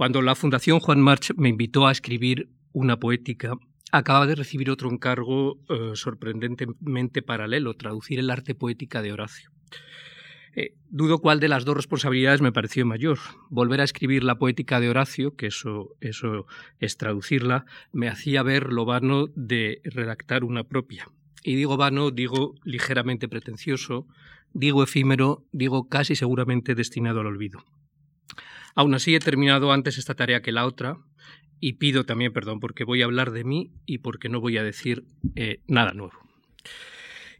Cuando la Fundación Juan March me invitó a escribir una poética, acababa de recibir otro encargo eh, sorprendentemente paralelo, traducir el arte poética de Horacio. Eh, dudo cuál de las dos responsabilidades me pareció mayor. Volver a escribir la poética de Horacio, que eso, eso es traducirla, me hacía ver lo vano de redactar una propia. Y digo vano, digo ligeramente pretencioso, digo efímero, digo casi seguramente destinado al olvido. Aún así he terminado antes esta tarea que la otra y pido también perdón porque voy a hablar de mí y porque no voy a decir eh, nada nuevo.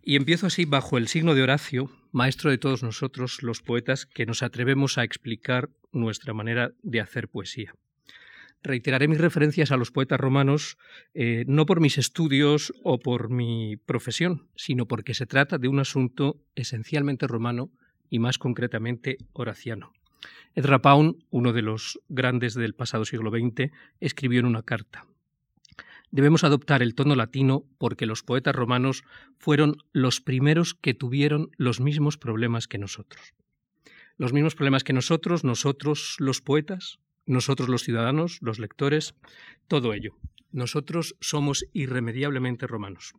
Y empiezo así bajo el signo de Horacio, maestro de todos nosotros los poetas que nos atrevemos a explicar nuestra manera de hacer poesía. Reiteraré mis referencias a los poetas romanos eh, no por mis estudios o por mi profesión, sino porque se trata de un asunto esencialmente romano y más concretamente horaciano. Edra Pound, uno de los grandes del pasado siglo XX, escribió en una carta Debemos adoptar el tono latino porque los poetas romanos fueron los primeros que tuvieron los mismos problemas que nosotros. Los mismos problemas que nosotros, nosotros los poetas, nosotros los ciudadanos, los lectores, todo ello. Nosotros somos irremediablemente romanos.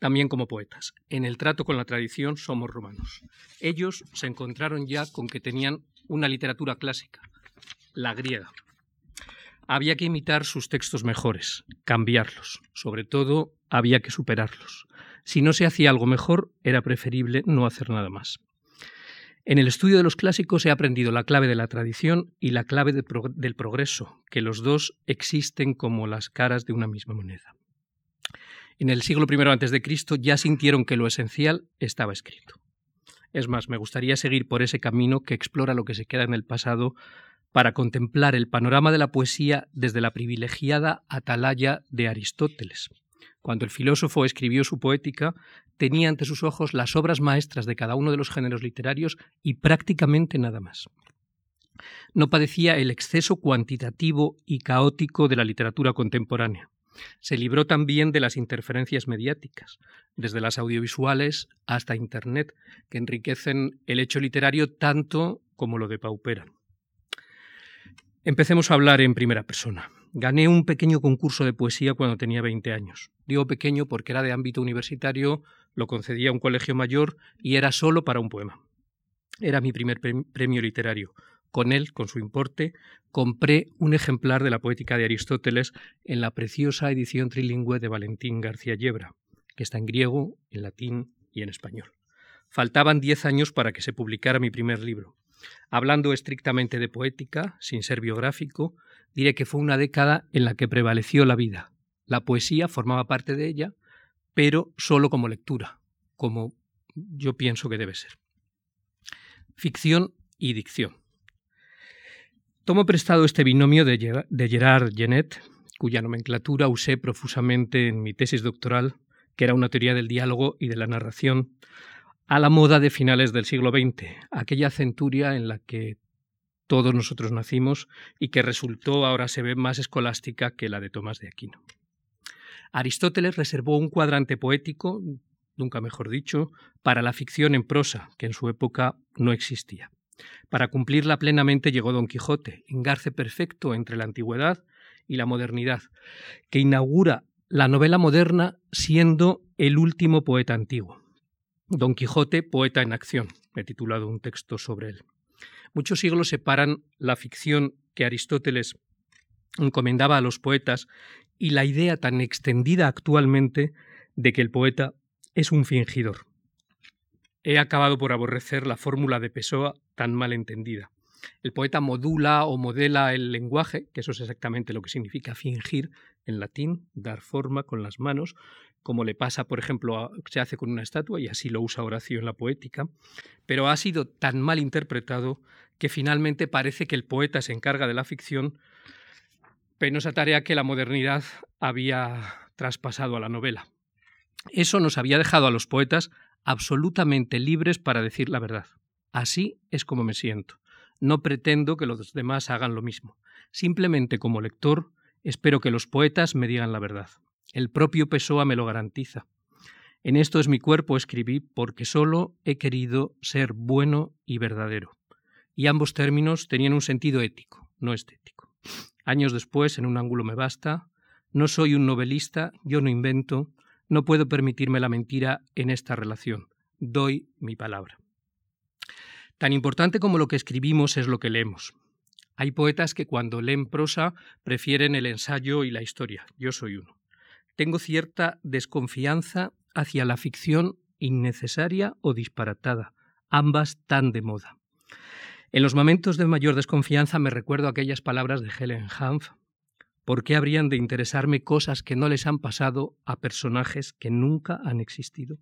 También como poetas. En el trato con la tradición somos romanos. Ellos se encontraron ya con que tenían una literatura clásica, la griega. Había que imitar sus textos mejores, cambiarlos. Sobre todo, había que superarlos. Si no se hacía algo mejor, era preferible no hacer nada más. En el estudio de los clásicos he aprendido la clave de la tradición y la clave del progreso, que los dos existen como las caras de una misma moneda. En el siglo I a.C. ya sintieron que lo esencial estaba escrito. Es más, me gustaría seguir por ese camino que explora lo que se queda en el pasado para contemplar el panorama de la poesía desde la privilegiada atalaya de Aristóteles. Cuando el filósofo escribió su poética, tenía ante sus ojos las obras maestras de cada uno de los géneros literarios y prácticamente nada más. No padecía el exceso cuantitativo y caótico de la literatura contemporánea. Se libró también de las interferencias mediáticas, desde las audiovisuales hasta Internet, que enriquecen el hecho literario tanto como lo depauperan. Empecemos a hablar en primera persona. Gané un pequeño concurso de poesía cuando tenía 20 años. Digo pequeño porque era de ámbito universitario, lo concedía un colegio mayor y era solo para un poema. Era mi primer premio literario. Con él, con su importe, compré un ejemplar de la poética de Aristóteles en la preciosa edición trilingüe de Valentín García Yebra, que está en griego, en latín y en español. Faltaban diez años para que se publicara mi primer libro. Hablando estrictamente de poética, sin ser biográfico, diré que fue una década en la que prevaleció la vida. La poesía formaba parte de ella, pero solo como lectura, como yo pienso que debe ser. Ficción y dicción. Tomo prestado este binomio de Gerard Genet, cuya nomenclatura usé profusamente en mi tesis doctoral, que era una teoría del diálogo y de la narración, a la moda de finales del siglo XX, aquella centuria en la que todos nosotros nacimos y que resultó ahora se ve más escolástica que la de Tomás de Aquino. Aristóteles reservó un cuadrante poético, nunca mejor dicho, para la ficción en prosa, que en su época no existía. Para cumplirla plenamente llegó Don Quijote, engarce perfecto entre la antigüedad y la modernidad, que inaugura la novela moderna siendo el último poeta antiguo. Don Quijote, poeta en acción. He titulado un texto sobre él. Muchos siglos separan la ficción que Aristóteles encomendaba a los poetas y la idea tan extendida actualmente de que el poeta es un fingidor. He acabado por aborrecer la fórmula de Pessoa tan mal entendida. El poeta modula o modela el lenguaje, que eso es exactamente lo que significa fingir en latín, dar forma con las manos, como le pasa, por ejemplo, se hace con una estatua y así lo usa Horacio en la poética, pero ha sido tan mal interpretado que finalmente parece que el poeta se encarga de la ficción, penosa tarea que la modernidad había traspasado a la novela. Eso nos había dejado a los poetas absolutamente libres para decir la verdad. Así es como me siento. No pretendo que los demás hagan lo mismo. Simplemente como lector espero que los poetas me digan la verdad. El propio Pessoa me lo garantiza. En esto es mi cuerpo, escribí, porque solo he querido ser bueno y verdadero. Y ambos términos tenían un sentido ético. no estético. Años después, en un ángulo me basta, no soy un novelista, yo no invento, no puedo permitirme la mentira en esta relación. Doy mi palabra. Tan importante como lo que escribimos es lo que leemos. Hay poetas que cuando leen prosa prefieren el ensayo y la historia. Yo soy uno. Tengo cierta desconfianza hacia la ficción innecesaria o disparatada, ambas tan de moda. En los momentos de mayor desconfianza me recuerdo aquellas palabras de Helen Hanf. ¿Por qué habrían de interesarme cosas que no les han pasado a personajes que nunca han existido?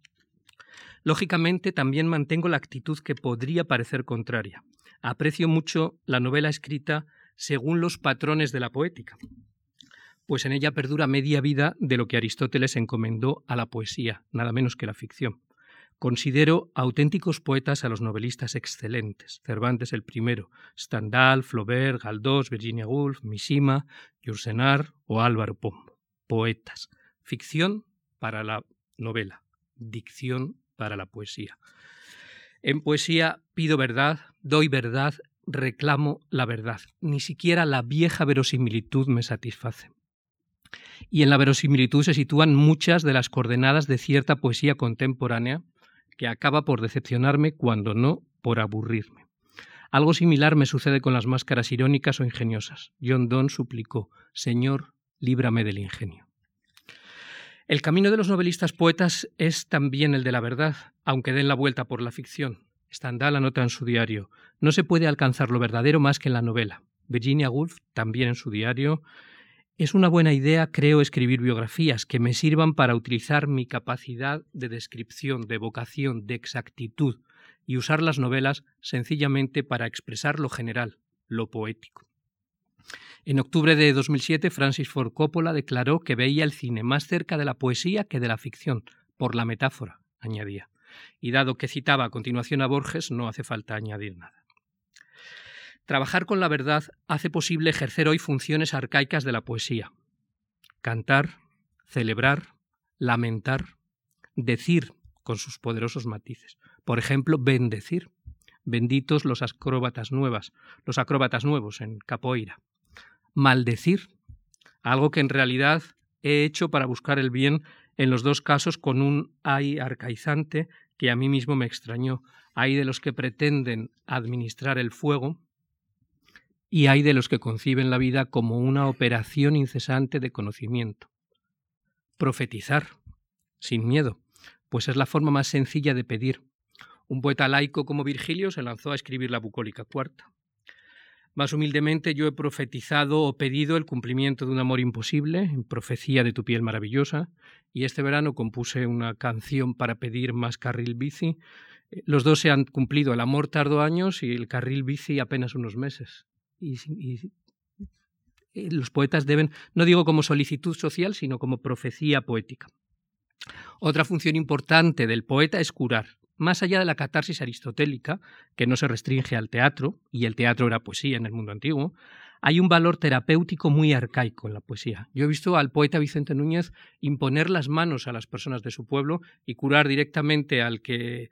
Lógicamente también mantengo la actitud que podría parecer contraria. Aprecio mucho la novela escrita según los patrones de la poética, pues en ella perdura media vida de lo que Aristóteles encomendó a la poesía, nada menos que la ficción. Considero auténticos poetas a los novelistas excelentes, Cervantes el primero, Stendhal, Flaubert, Galdós, Virginia Woolf, Mishima, Yourcenar o Álvaro Pombo. Poetas. Ficción para la novela, dicción para la poesía. En poesía pido verdad, doy verdad, reclamo la verdad. Ni siquiera la vieja verosimilitud me satisface. Y en la verosimilitud se sitúan muchas de las coordenadas de cierta poesía contemporánea que acaba por decepcionarme cuando no por aburrirme. Algo similar me sucede con las máscaras irónicas o ingeniosas. John Donne suplicó, Señor, líbrame del ingenio. El camino de los novelistas poetas es también el de la verdad, aunque den la vuelta por la ficción. Stendhal anota en su diario, no se puede alcanzar lo verdadero más que en la novela. Virginia Woolf, también en su diario, es una buena idea, creo, escribir biografías que me sirvan para utilizar mi capacidad de descripción, de vocación, de exactitud y usar las novelas sencillamente para expresar lo general, lo poético. En octubre de 2007, Francis Ford Coppola declaró que veía el cine más cerca de la poesía que de la ficción, por la metáfora, añadía. Y dado que citaba a continuación a Borges, no hace falta añadir nada. Trabajar con la verdad hace posible ejercer hoy funciones arcaicas de la poesía. Cantar, celebrar, lamentar, decir con sus poderosos matices. Por ejemplo, bendecir. Benditos los acróbatas nuevas, los acróbatas nuevos en capoeira. Maldecir, algo que en realidad he hecho para buscar el bien en los dos casos con un ay arcaizante que a mí mismo me extrañó. Hay de los que pretenden administrar el fuego, y hay de los que conciben la vida como una operación incesante de conocimiento. Profetizar, sin miedo, pues es la forma más sencilla de pedir. Un poeta laico como Virgilio se lanzó a escribir la bucólica cuarta. Más humildemente yo he profetizado o pedido el cumplimiento de un amor imposible, en profecía de tu piel maravillosa, y este verano compuse una canción para pedir más carril bici. Los dos se han cumplido, el amor tardó años y el carril bici apenas unos meses y, los poetas deben, no digo como solicitud social, sino como profecía poética. Otra función importante del poeta es curar, más allá de la catarsis aristotélica, que no se restringe al teatro, y el teatro era poesía en el mundo antiguo, hay un valor terapéutico muy arcaico en la poesía. Yo he visto al poeta Vicente Núñez imponer las manos a las personas de su pueblo y curar directamente al que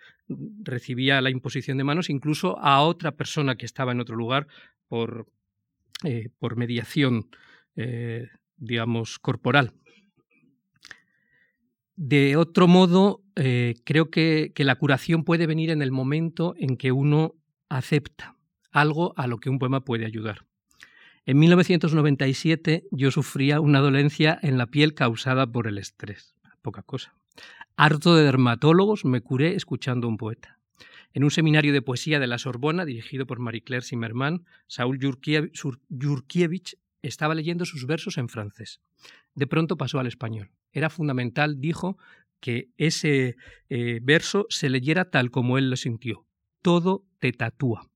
recibía la imposición de manos, incluso a otra persona que estaba en otro lugar por, eh, por mediación, eh, digamos, corporal. De otro modo, eh, creo que, la curación puede venir en el momento en que uno acepta algo a lo que un poema puede ayudar. En 1997 yo sufría una dolencia en la piel causada por el estrés, poca cosa. Harto de dermatólogos me curé escuchando a un poeta. En un seminario de poesía de la Sorbona, dirigido por Marie-Claire Zimmermann, Saúl Yurkiewicz estaba leyendo sus versos en francés. De pronto pasó al español. Era fundamental, dijo, que ese eh, verso se leyera tal como él lo sintió. Todo te tatúa.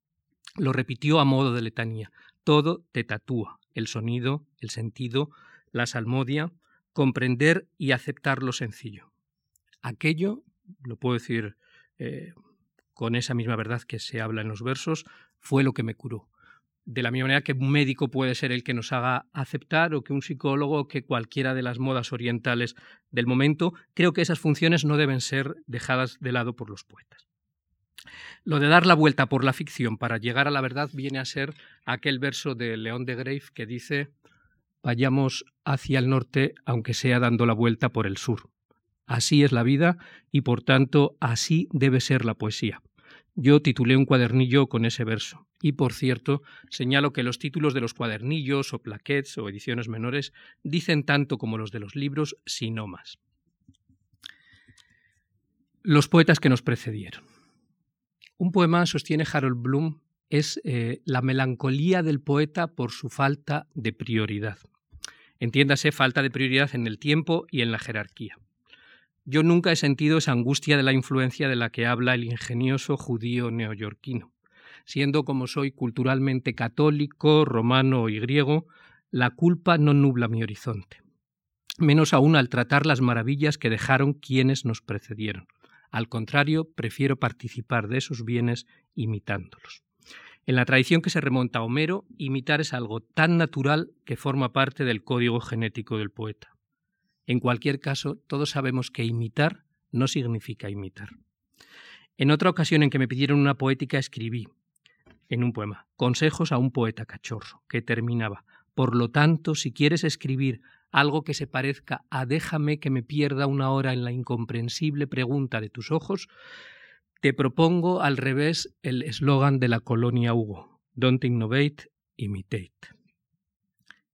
Lo repitió a modo de letanía todo te tatúa, el sonido, el sentido, la salmodia, comprender y aceptar lo sencillo. Aquello, lo puedo decir eh, con esa misma verdad que se habla en los versos, fue lo que me curó. De la misma manera que un médico puede ser el que nos haga aceptar o que un psicólogo o que cualquiera de las modas orientales del momento, creo que esas funciones no deben ser dejadas de lado por los poetas. Lo de dar la vuelta por la ficción para llegar a la verdad viene a ser aquel verso de León de Grave que dice vayamos hacia el norte aunque sea dando la vuelta por el sur. Así es la vida y por tanto así debe ser la poesía. Yo titulé un cuadernillo con ese verso. Y por cierto, señalo que los títulos de los cuadernillos o plaquettes o ediciones menores dicen tanto como los de los libros, si no más. Los poetas que nos precedieron. Un poema, sostiene Harold Bloom, es eh, la melancolía del poeta por su falta de prioridad. Entiéndase falta de prioridad en el tiempo y en la jerarquía. Yo nunca he sentido esa angustia de la influencia de la que habla el ingenioso judío neoyorquino. Siendo como soy culturalmente católico, romano y griego, la culpa no nubla mi horizonte. Menos aún al tratar las maravillas que dejaron quienes nos precedieron. Al contrario, prefiero participar de esos bienes imitándolos. En la tradición que se remonta a Homero, imitar es algo tan natural que forma parte del código genético del poeta. En cualquier caso, todos sabemos que imitar no significa imitar. En otra ocasión en que me pidieron una poética escribí, en un poema, consejos a un poeta cachorro, que terminaba, por lo tanto, si quieres escribir algo que se parezca a déjame que me pierda una hora en la incomprensible pregunta de tus ojos, te propongo al revés el eslogan de la colonia Hugo, Don't innovate, imitate.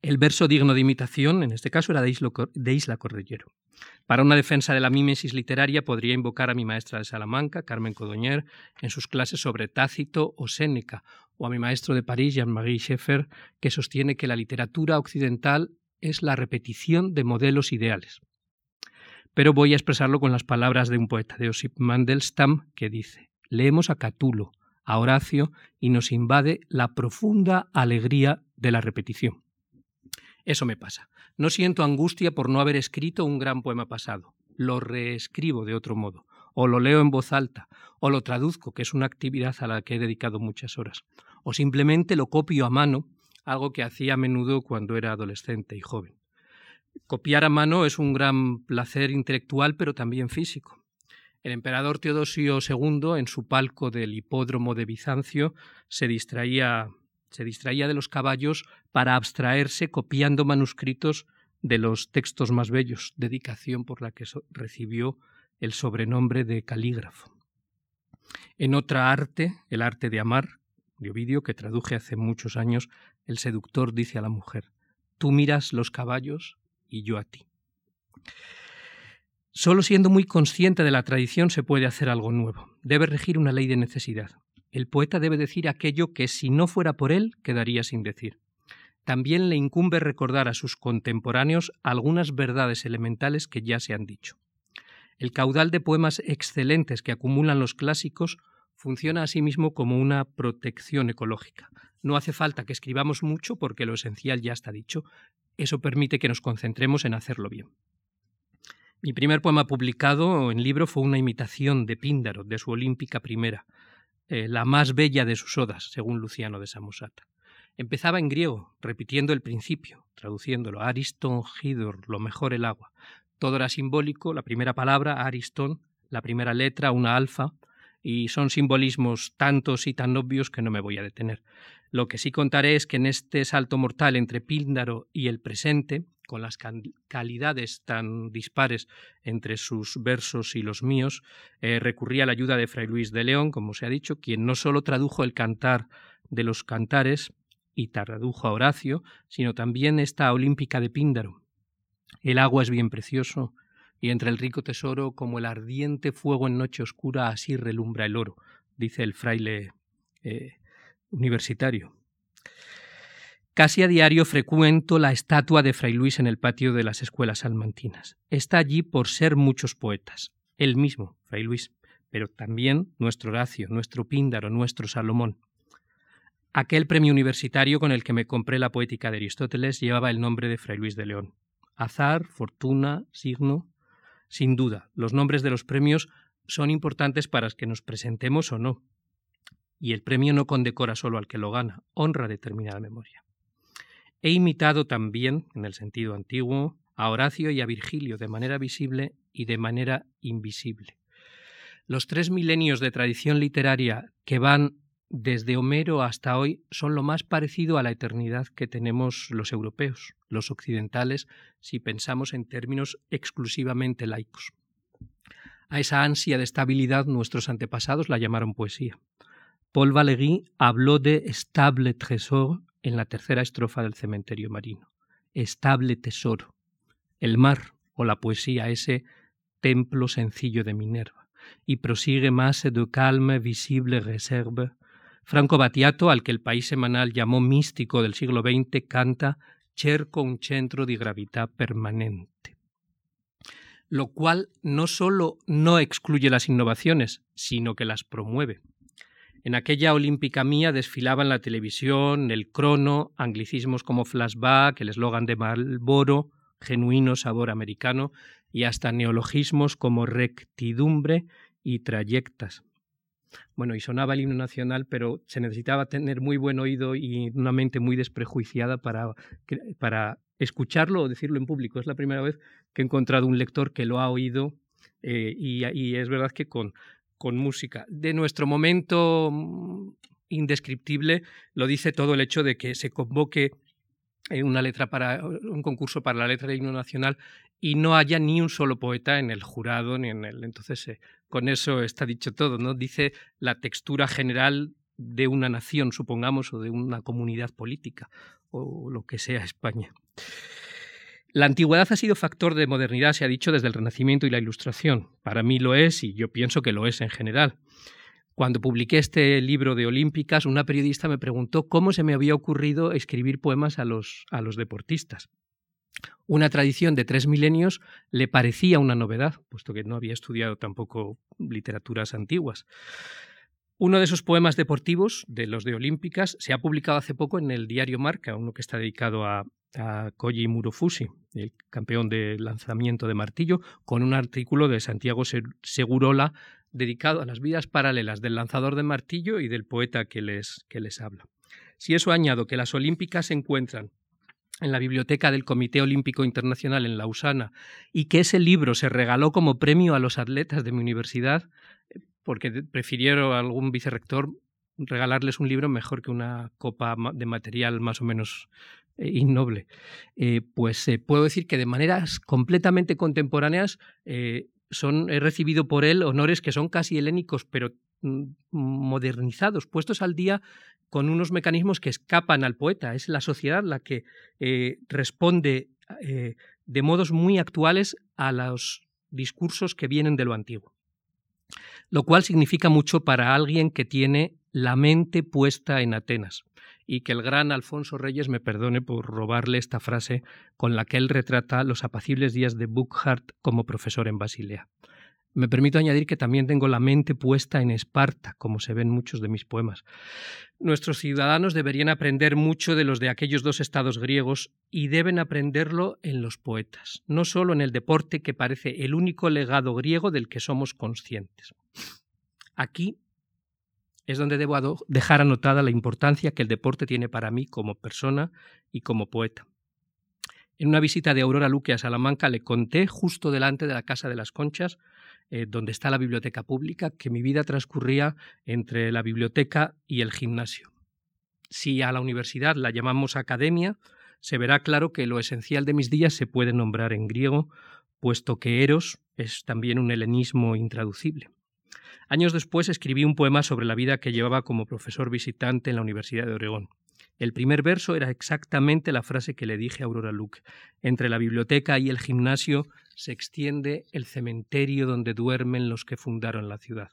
El verso digno de imitación, en este caso, era de Isla, Cordillero. Para una defensa de la mímesis literaria podría invocar a mi maestra de Salamanca, Carmen Codoñer, en sus clases sobre Tácito o Séneca, o a mi maestro de París, Jean-Marie Schaeffer, que sostiene que la literatura occidental es la repetición de modelos ideales. Pero voy a expresarlo con las palabras de un poeta, de Osip Mandelstam, que dice: Leemos a Catulo, a Horacio, y nos invade la profunda alegría de la repetición. Eso me pasa. No siento angustia por no haber escrito un gran poema pasado. Lo reescribo de otro modo, o lo leo en voz alta, o lo traduzco, que es una actividad a la que he dedicado muchas horas, o simplemente lo copio a mano algo que hacía a menudo cuando era adolescente y joven. Copiar a es un gran placer intelectual, pero también físico. El emperador Teodosio II, en su palco del hipódromo de Bizancio, se distraía, se distraía de los caballos para abstraerse copiando manuscritos de los textos más bellos, dedicación por la que recibió el sobrenombre de calígrafo. En otra arte, el arte de amar, de Ovidio, que traduje hace muchos años, el seductor dice a la mujer, tú miras los caballos y yo a ti. Solo siendo muy consciente de la tradición se puede hacer algo nuevo. Debe regir una ley de necesidad. El poeta debe decir aquello que si no fuera por él quedaría sin decir. También le incumbe recordar a sus contemporáneos algunas verdades elementales que ya se han dicho. El caudal de poemas excelentes que acumulan los clásicos funciona asimismo como una protección ecológica. No hace falta que escribamos mucho porque lo esencial ya está dicho. Eso permite que nos concentremos en hacerlo bien. Mi primer poema publicado en libro fue una imitación de Píndaro, de su Olímpica primera, eh, la más bella de sus odas, según Luciano de Samosata. Empezaba en griego, repitiendo el principio, traduciéndolo, Ariston, Hidor, lo mejor el agua. Todo era simbólico, la primera palabra, Ariston, la primera letra, una alfa, y son simbolismos tantos y tan obvios que no me voy a detener. Lo que sí contaré es que en este salto mortal entre Píndaro y el presente, con las calidades tan dispares entre sus versos y los míos, eh, recurrí a la ayuda de Fray Luis de León, como se ha dicho, quien no solo tradujo el cantar de los cantares y tradujo a Horacio, sino también esta olímpica de Píndaro. El agua es bien precioso, y entre el rico tesoro, como el ardiente fuego en noche oscura, así relumbra el oro, dice el fraile eh, universitario. Casi a diario frecuento la estatua de Fray Luis en el patio de las escuelas salmantinas. Está allí por ser muchos poetas, él mismo, Fray Luis, pero también nuestro Horacio, nuestro Píndaro, nuestro Salomón. Aquel premio universitario con el que me compré la poética de Aristóteles llevaba el nombre de Fray Luis de León. Azar, fortuna, signo, sin duda, los nombres de los premios son importantes para que nos presentemos o no. Y el premio no condecora solo al que lo gana, honra determinada memoria. He imitado también, en el sentido antiguo, a Horacio y a Virgilio de manera visible y de manera invisible. Los tres milenios de tradición literaria que van desde Homero hasta hoy son lo más parecido a la eternidad que tenemos los europeos, los occidentales, si pensamos en términos exclusivamente laicos. A esa ansia de estabilidad nuestros antepasados la llamaron poesía. Paul Valéry habló de estable trésor en la tercera estrofa del cementerio marino. Estable tesoro. El mar o la poesía, ese templo sencillo de Minerva. Y prosigue más de calme visible reserve Franco Battiato, al que el país semanal llamó místico del siglo XX, canta Cerco un centro di gravità permanente. Lo cual no solo no excluye las innovaciones, sino que las promueve. En aquella olímpica mía desfilaban la televisión, el crono, anglicismos como flashback, el eslogan de Marlboro, genuino sabor americano, y hasta neologismos como rectidumbre y trayectas. Bueno, y sonaba el himno nacional, pero se necesitaba tener muy buen oído y una mente muy desprejuiciada para, para escucharlo o decirlo en público. Es la primera vez que he encontrado un lector que lo ha oído eh, y, y, es verdad que con, con música. De nuestro momento mm, indescriptible lo dice todo el hecho de que se convoque eh, una letra para un concurso para la letra del himno nacional y no haya ni un solo poeta en el jurado ni en el entonces eh, con eso está dicho todo no dice la textura general de una nación supongamos o de una comunidad política o lo que sea España la antigüedad ha sido factor de modernidad, se ha dicho, desde el Renacimiento y la Ilustración. Para mí lo es y yo pienso que lo es en general. Cuando publiqué este libro de Olímpicas, una periodista me preguntó cómo se me había ocurrido escribir poemas a los, a los deportistas. Una tradición de tres milenios le parecía una novedad, puesto que no había estudiado tampoco literaturas antiguas. Uno de esos poemas deportivos, de los de Olímpicas, se ha publicado hace poco en el diario Marca, uno que está dedicado a, a Koji Murofushi, el campeón de lanzamiento de martillo, con un artículo de Santiago Segurola dedicado a las vidas paralelas del lanzador de martillo y del poeta que les, que les habla. Si eso añado que las Olímpicas se encuentran en la biblioteca del Comité Olímpico Internacional en Lausana y que ese libro se regaló como premio a los atletas de mi universidad, porque prefirieron algún vicerrector regalarles un libro mejor que una copa de material más o menos eh, innoble. Eh, pues eh, puedo decir que de maneras completamente contemporáneas son, he recibido por él honores que son casi helénicos, pero modernizados, puestos al día con unos mecanismos que escapan al poeta. Es la sociedad la que eh, responde eh, de modos muy actuales a los discursos que vienen de lo antiguo. Lo cual significa mucho para alguien que tiene la mente puesta en Atenas y que el gran Alfonso Reyes me perdone por robarle esta frase con la que él retrata los apacibles días de Buchart como profesor en Basilea. Me permito añadir que también tengo la mente puesta en Esparta, como se ven muchos de mis poemas. Nuestros ciudadanos deberían aprender mucho de los de aquellos dos estados griegos y deben aprenderlo en los poetas, no solo en el deporte que parece el único legado griego del que somos conscientes. Aquí es donde debo dejar anotada la importancia que el deporte tiene para mí como persona y como poeta. En una visita de Aurora Luque a Salamanca le conté, justo delante de la Casa de las Conchas, eh, donde está la biblioteca pública, que mi vida transcurría entre la biblioteca y el gimnasio. Si a la universidad la llamamos academia, se verá claro que lo esencial de mis días se puede nombrar en griego, puesto que eros es también un helenismo intraducible. Años después escribí un poema sobre la vida que llevaba como profesor visitante en la Universidad de Oregón. El primer verso era exactamente la frase que le dije a Aurora Luke. Entre la biblioteca y el gimnasio se extiende el cementerio donde duermen los que fundaron la ciudad.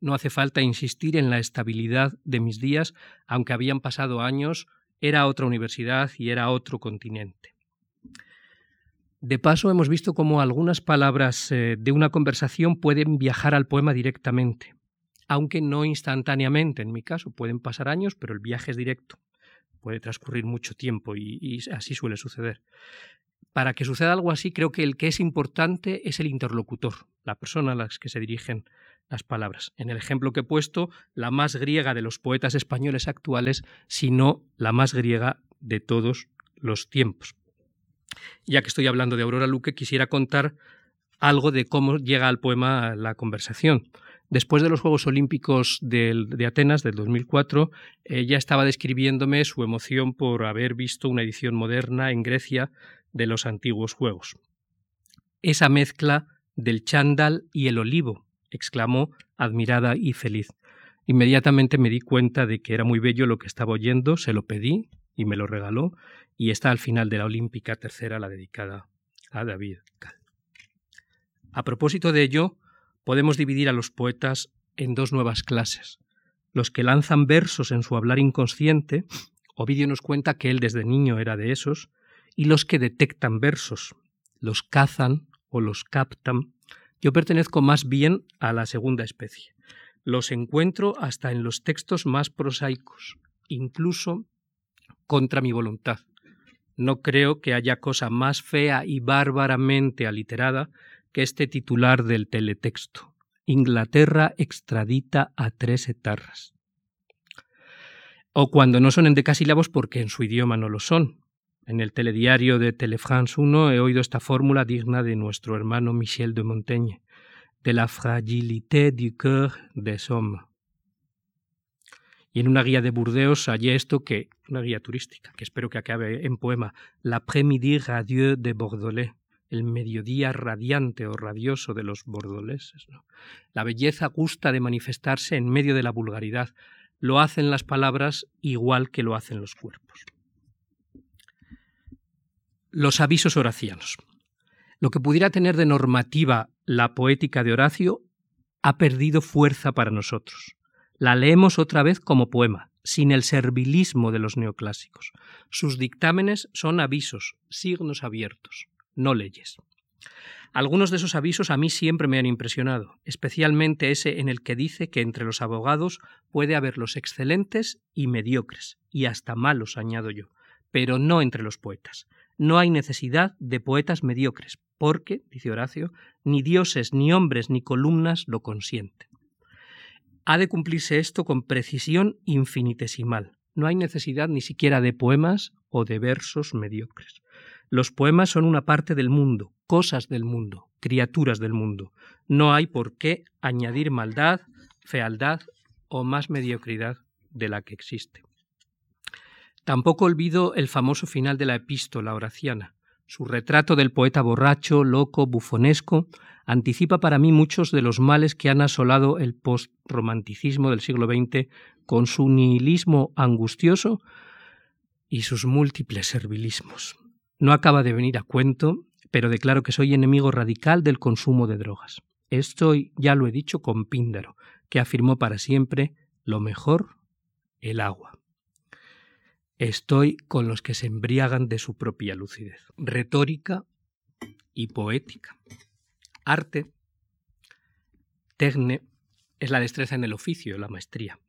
No hace falta insistir en la estabilidad de mis días, aunque habían pasado años, era otra universidad y era otro continente. De paso, hemos visto cómo algunas palabras eh, de una conversación pueden viajar al poema directamente, aunque no instantáneamente. En mi caso, pueden pasar años, pero el viaje es directo. Puede transcurrir mucho tiempo y, así suele suceder. Para que suceda algo así, creo que el que es importante es el interlocutor, la persona a la que se dirigen las palabras. En el ejemplo que he puesto, la más griega de los poetas españoles actuales, sino la más griega de todos los tiempos. Ya que estoy hablando de Aurora Luque, quisiera contar algo de cómo llega al poema la conversación. Después de los Juegos Olímpicos de Atenas del 2004, ella estaba describiéndome su emoción por haber visto una edición moderna en Grecia de los antiguos Juegos. Esa mezcla del chándal y el olivo, exclamó, admirada y feliz. Inmediatamente me di cuenta de que era muy bello lo que estaba oyendo, se lo pedí y me lo regaló, y está al final de la Olímpica tercera, la dedicada a David Cal. A propósito de ello, podemos dividir a los poetas en dos nuevas clases. Los que lanzan versos en su hablar inconsciente, Ovidio nos cuenta que él desde niño era de esos, y los que detectan versos, los cazan o los captan. Yo pertenezco más bien a la segunda especie. Los encuentro hasta en los textos más prosaicos, incluso contra mi voluntad. No creo que haya cosa más fea y bárbaramente aliterada que este titular del teletexto. Inglaterra extradita a tres etarras. O cuando no son en decasílabos porque en su idioma no lo son. En el telediario de Telefrance 1 he oído esta fórmula digna de nuestro hermano Michel de Montaigne, de la fragilité du cœur des hommes. Y en una guía de Burdeos hallé esto que, una guía turística, que espero que acabe en poema, L'après-midi radieux de Bordelais, el mediodía radiante o radioso de los bordoleses. La belleza gusta de manifestarse en medio de la vulgaridad. Lo hacen las palabras igual que lo hacen los cuerpos. Los avisos horacianos. Lo que pudiera tener de normativa la poética de Horacio ha perdido fuerza para nosotros. La leemos otra vez como poema, sin el servilismo de los neoclásicos. Sus dictámenes son avisos, signos abiertos no leyes. Algunos de esos avisos a mí siempre me han impresionado, especialmente ese en el que dice que entre los abogados puede haber los excelentes y mediocres, y hasta malos, añado yo, pero no entre los poetas. No hay necesidad de poetas mediocres, porque, dice Horacio, ni dioses, ni hombres, ni columnas lo consienten. Ha de cumplirse esto con precisión infinitesimal. No hay necesidad ni siquiera de poemas o de versos mediocres. Los poemas son una parte del mundo, cosas del mundo, criaturas del mundo. No hay por qué añadir maldad, fealdad o más mediocridad de la que existe. Tampoco olvido el famoso final de la epístola horaciana. Su retrato del poeta borracho, loco, bufonesco, anticipa para mí muchos de los males que han asolado el postromanticismo del siglo XX con su nihilismo angustioso y sus múltiples servilismos. No acaba de venir a cuento, pero declaro que soy enemigo radical del consumo de drogas. Estoy, ya lo he dicho, con Píndaro, que afirmó para siempre lo mejor, el agua. Estoy con los que se embriagan de su propia lucidez. Retórica y poética. Arte, tecne, es la destreza en el oficio, la maestría,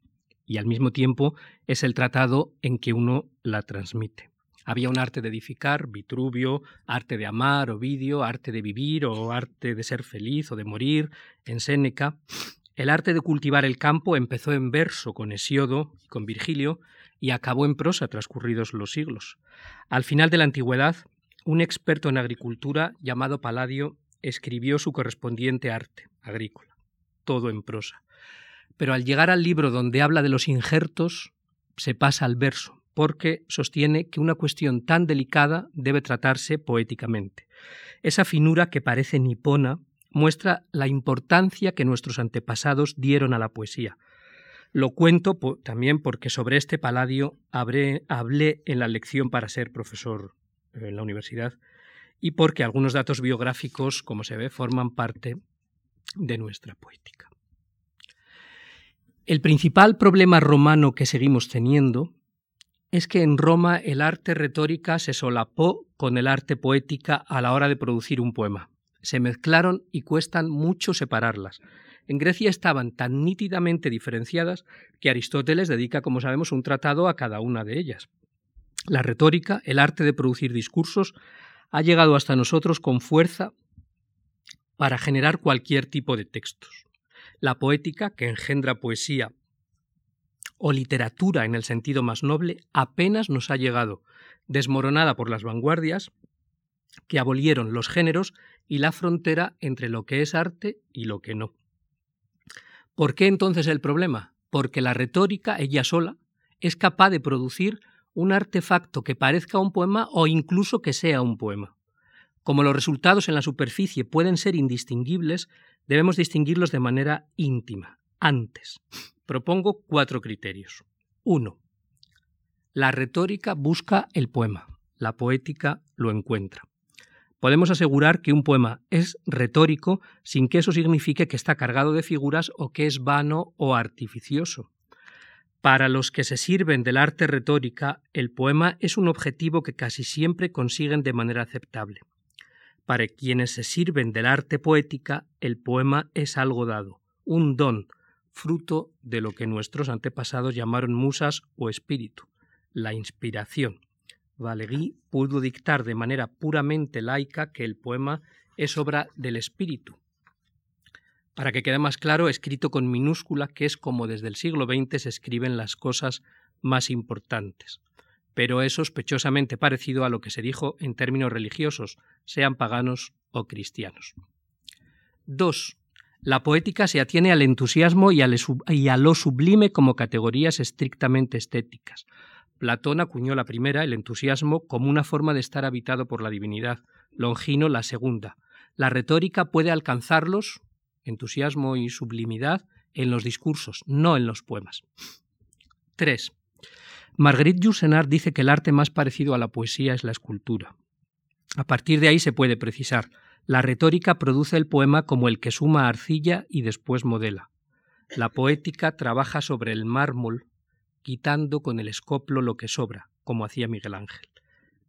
y al mismo tiempo es el tratado en que uno la transmite. Había un arte de edificar, Vitruvio, arte de amar, Ovidio, arte de vivir o arte de ser feliz o de morir, en Séneca. El arte de cultivar el campo empezó en verso con Hesiodo y con Virgilio y acabó en prosa transcurridos los siglos. Al final de la antigüedad, un experto en agricultura llamado Paladio escribió su correspondiente arte agrícola, todo en prosa. Pero al llegar al libro donde habla de los injertos, se pasa al verso, porque sostiene que una cuestión tan delicada debe tratarse poéticamente. Esa finura que parece nipona muestra la importancia que nuestros antepasados dieron a la poesía. Lo cuento también porque sobre este paladio hablé, hablé en la lección para ser profesor en la universidad y porque algunos datos biográficos, como se ve, forman parte de nuestra poética. El principal problema romano que seguimos teniendo es que en Roma el arte retórica se solapó con el arte poética a la hora de producir un poema. Se mezclaron y cuestan mucho separarlas. En Grecia estaban tan nítidamente diferenciadas que Aristóteles dedica, como sabemos, un tratado a cada una de ellas. La retórica, el arte de producir discursos, ha llegado hasta nosotros con fuerza para generar cualquier tipo de textos. La poética, que engendra poesía o literatura en el sentido más noble apenas nos ha llegado, desmoronada por las vanguardias, que abolieron los géneros y la frontera entre lo que es arte y lo que no. ¿Por qué entonces el problema? Porque la retórica, ella sola, es capaz de producir un artefacto que parezca un poema o incluso que sea un poema. Como los resultados en la superficie pueden ser indistinguibles, debemos distinguirlos de manera íntima, antes. Propongo cuatro criterios. 1. La retórica busca el poema, la poética lo encuentra. Podemos asegurar que un poema es retórico sin que eso signifique que está cargado de figuras o que es vano o artificioso. Para los que se sirven del arte retórica, el poema es un objetivo que casi siempre consiguen de manera aceptable. Para quienes se sirven del arte poética, el poema es algo dado, un don, fruto de lo que nuestros antepasados llamaron musas o espíritu, la inspiración. Valéry pudo dictar de manera puramente laica que el poema es obra del espíritu. Para que quede más claro, escrito con minúscula, que es como desde el siglo XX se escriben las cosas más importantes pero es sospechosamente parecido a lo que se dijo en términos religiosos, sean paganos o cristianos. 2. La poética se atiene al entusiasmo y a lo sublime como categorías estrictamente estéticas. Platón acuñó la primera, el entusiasmo, como una forma de estar habitado por la divinidad, Longino la segunda. La retórica puede alcanzarlos, entusiasmo y sublimidad, en los discursos, no en los poemas. 3. Marguerite Yourcenar dice que el arte más parecido a la poesía es la escultura. A partir de ahí se puede precisar. La retórica produce el poema como el que suma arcilla y después modela. La poética trabaja sobre el mármol, quitando con el escoplo lo que sobra, como hacía Miguel Ángel.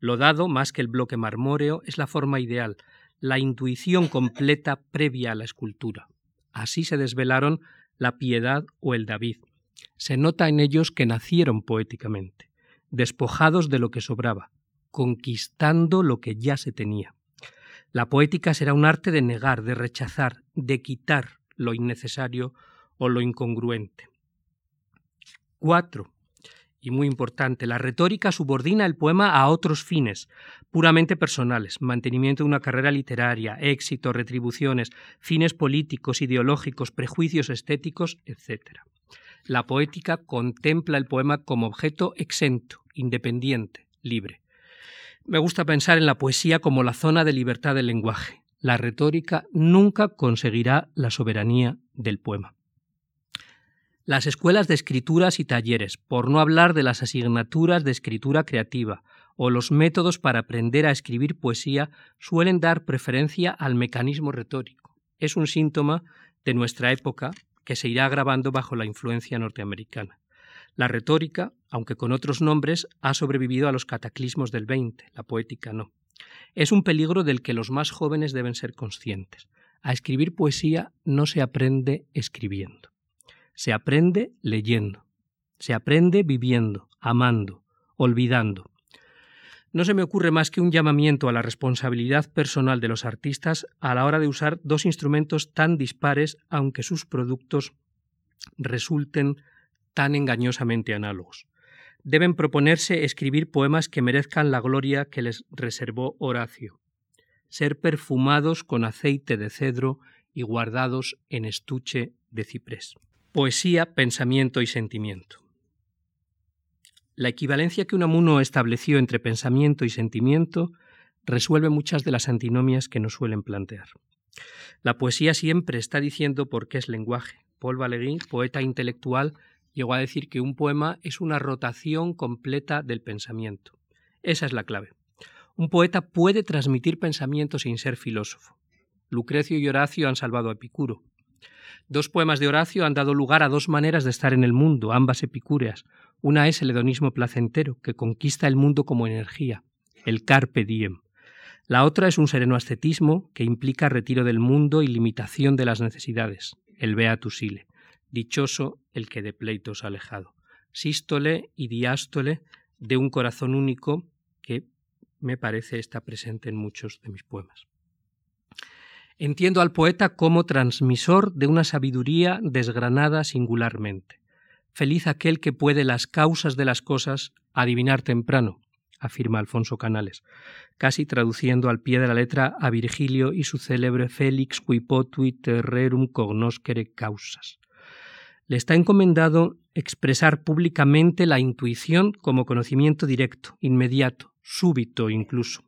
Lo dado, más que el bloque marmóreo, es la forma ideal, la intuición completa previa a la escultura. Así se desvelaron la piedad o el David, se nota en ellos que nacieron poéticamente, despojados de lo que sobraba, conquistando lo que ya se tenía. La poética será un arte de negar, de rechazar, de quitar lo innecesario o lo incongruente. 4. Y muy importante, la retórica subordina el poema a otros fines, puramente personales, mantenimiento de una carrera literaria, éxito, retribuciones, fines políticos, ideológicos, prejuicios estéticos, etc la poética contempla el poema como objeto exento, independiente, libre. Me gusta pensar en la poesía como la zona de libertad del lenguaje. La retórica nunca conseguirá la soberanía del poema. Las escuelas de escrituras y talleres, por no hablar de las asignaturas de escritura creativa o los métodos para aprender a escribir poesía, suelen dar preferencia al mecanismo retórico. Es un síntoma de nuestra época que se irá agravando bajo la influencia norteamericana. La retórica, aunque con otros nombres, ha sobrevivido a los cataclismos del XX, la poética no. Es un peligro del que los más jóvenes deben ser conscientes. A escribir poesía no se aprende escribiendo. Se aprende leyendo. Se aprende viviendo, amando, olvidando. No se me ocurre más que un llamamiento a la responsabilidad personal de los artistas a la hora de usar dos instrumentos tan dispares, aunque sus productos resulten tan engañosamente análogos. Deben proponerse escribir poemas que merezcan la gloria que les reservó Horacio, ser perfumados con aceite de cedro y guardados en estuche de ciprés. Poesía, pensamiento y sentimiento. La equivalencia que Unamuno estableció entre pensamiento y sentimiento resuelve muchas de las antinomias que nos suelen plantear. La poesía siempre está diciendo por qué es lenguaje. Paul Valéry, poeta intelectual, llegó a decir que un poema es una rotación completa del pensamiento. Esa es la clave. Un poeta puede transmitir pensamiento sin ser filósofo. Lucrecio y Horacio han salvado a Epicuro. Dos poemas de Horacio han dado lugar a dos maneras de estar en el mundo, ambas epicúreas. Una es el hedonismo placentero, que conquista el mundo como energía, el carpe diem. La otra es un sereno ascetismo que implica retiro del mundo y limitación de las necesidades, el beatus ile. Dichoso el que de pleitos alejado. Sístole y diástole de un corazón único que me parece está presente en muchos de mis poemas. Entiendo al poeta como transmisor de una sabiduría desgranada singularmente. Feliz aquel que puede las causas de las cosas adivinar temprano, afirma Alfonso Canales, casi traduciendo al pie de la letra a Virgilio y su célebre Félix qui potuit terrerum cognoscere causas. Le está encomendado expresar públicamente la intuición como conocimiento directo, inmediato, súbito incluso,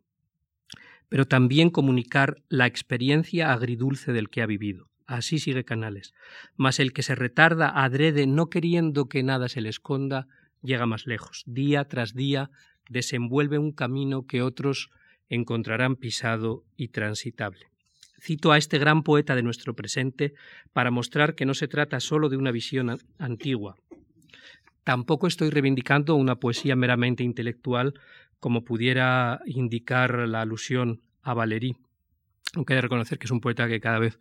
pero también comunicar la experiencia agridulce del que ha vivido. Así sigue Canales. Mas el que se retarda adrede no queriendo que nada se le esconda, llega más lejos. Día tras día desenvuelve un camino que otros encontrarán pisado y transitable. Cito a este gran poeta de nuestro presente para mostrar que no se trata solo de una visión antigua. Tampoco estoy reivindicando una poesía meramente intelectual como pudiera indicar la alusión a Valéry, aunque he de reconocer que es un poeta que cada vez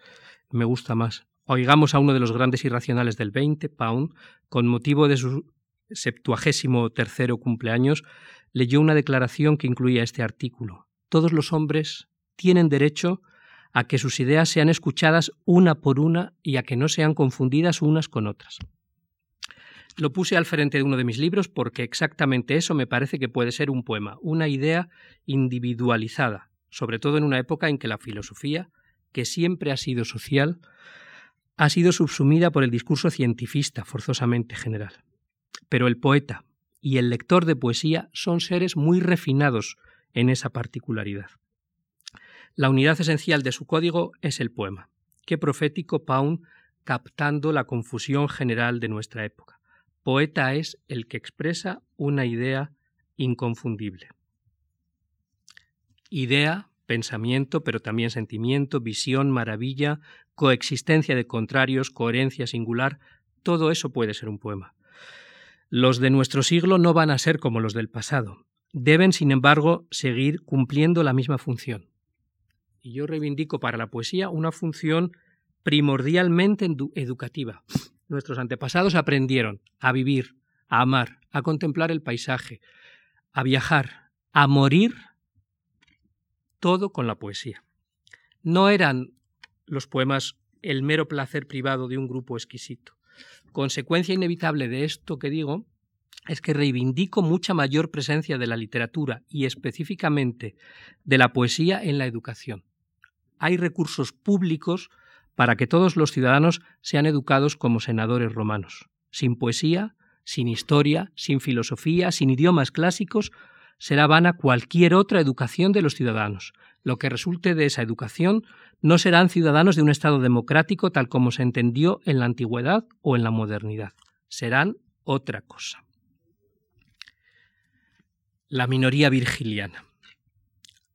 me gusta más. Oigamos a uno de los grandes irracionales del 20, Pound, con motivo de su septuagésimo tercero cumpleaños, leyó una declaración que incluía este artículo. Todos los hombres tienen derecho a que sus ideas sean escuchadas una por una y a que no sean confundidas unas con otras. Lo puse al frente de uno de mis libros porque exactamente eso me parece que puede ser un poema, una idea individualizada, sobre todo en una época en que la filosofía, que siempre ha sido social, ha sido subsumida por el discurso cientifista forzosamente general. Pero el poeta y el lector de poesía son seres muy refinados en esa particularidad. La unidad esencial de su código es el poema. Qué profético Pound captando la confusión general de nuestra época. Poeta es el que expresa una idea inconfundible. Idea, pensamiento, pero también sentimiento, visión, maravilla, coexistencia de contrarios, coherencia singular, todo eso puede ser un poema. Los de nuestro siglo no van a ser como los del pasado. Deben, sin embargo, seguir cumpliendo la misma función. Y yo reivindico para la poesía una función primordialmente educativa. Nuestros antepasados aprendieron a vivir, a amar, a contemplar el paisaje, a viajar, a morir, todo con la poesía. No eran los poemas el mero placer privado de un grupo exquisito. Consecuencia inevitable de esto que digo es que reivindico mucha mayor presencia de la literatura y específicamente de la poesía en la educación. Hay recursos públicos para que todos los ciudadanos sean educados como senadores romanos. Sin poesía, sin historia, sin filosofía, sin idiomas clásicos, será vana cualquier otra educación de los ciudadanos. Lo que resulte de esa educación no serán ciudadanos de un Estado democrático tal como se entendió en la antigüedad o en la modernidad. Serán otra cosa. La minoría virgiliana.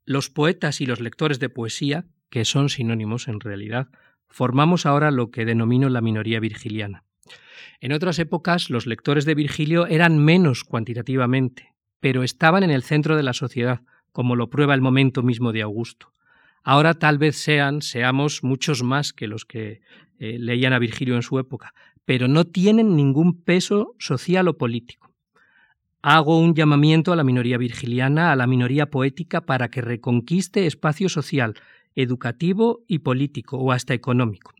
Los poetas y los lectores de poesía, que son sinónimos en realidad, formamos ahora lo que denomino la minoría virgiliana. En otras épocas los lectores de Virgilio eran menos cuantitativamente, pero estaban en el centro de la sociedad, como lo prueba el momento mismo de Augusto. Ahora tal vez sean, seamos muchos más que los que eh, leían a Virgilio en su época, pero no tienen ningún peso social o político. Hago un llamamiento a la minoría virgiliana, a la minoría poética, para que reconquiste espacio social, educativo y político, o hasta económico.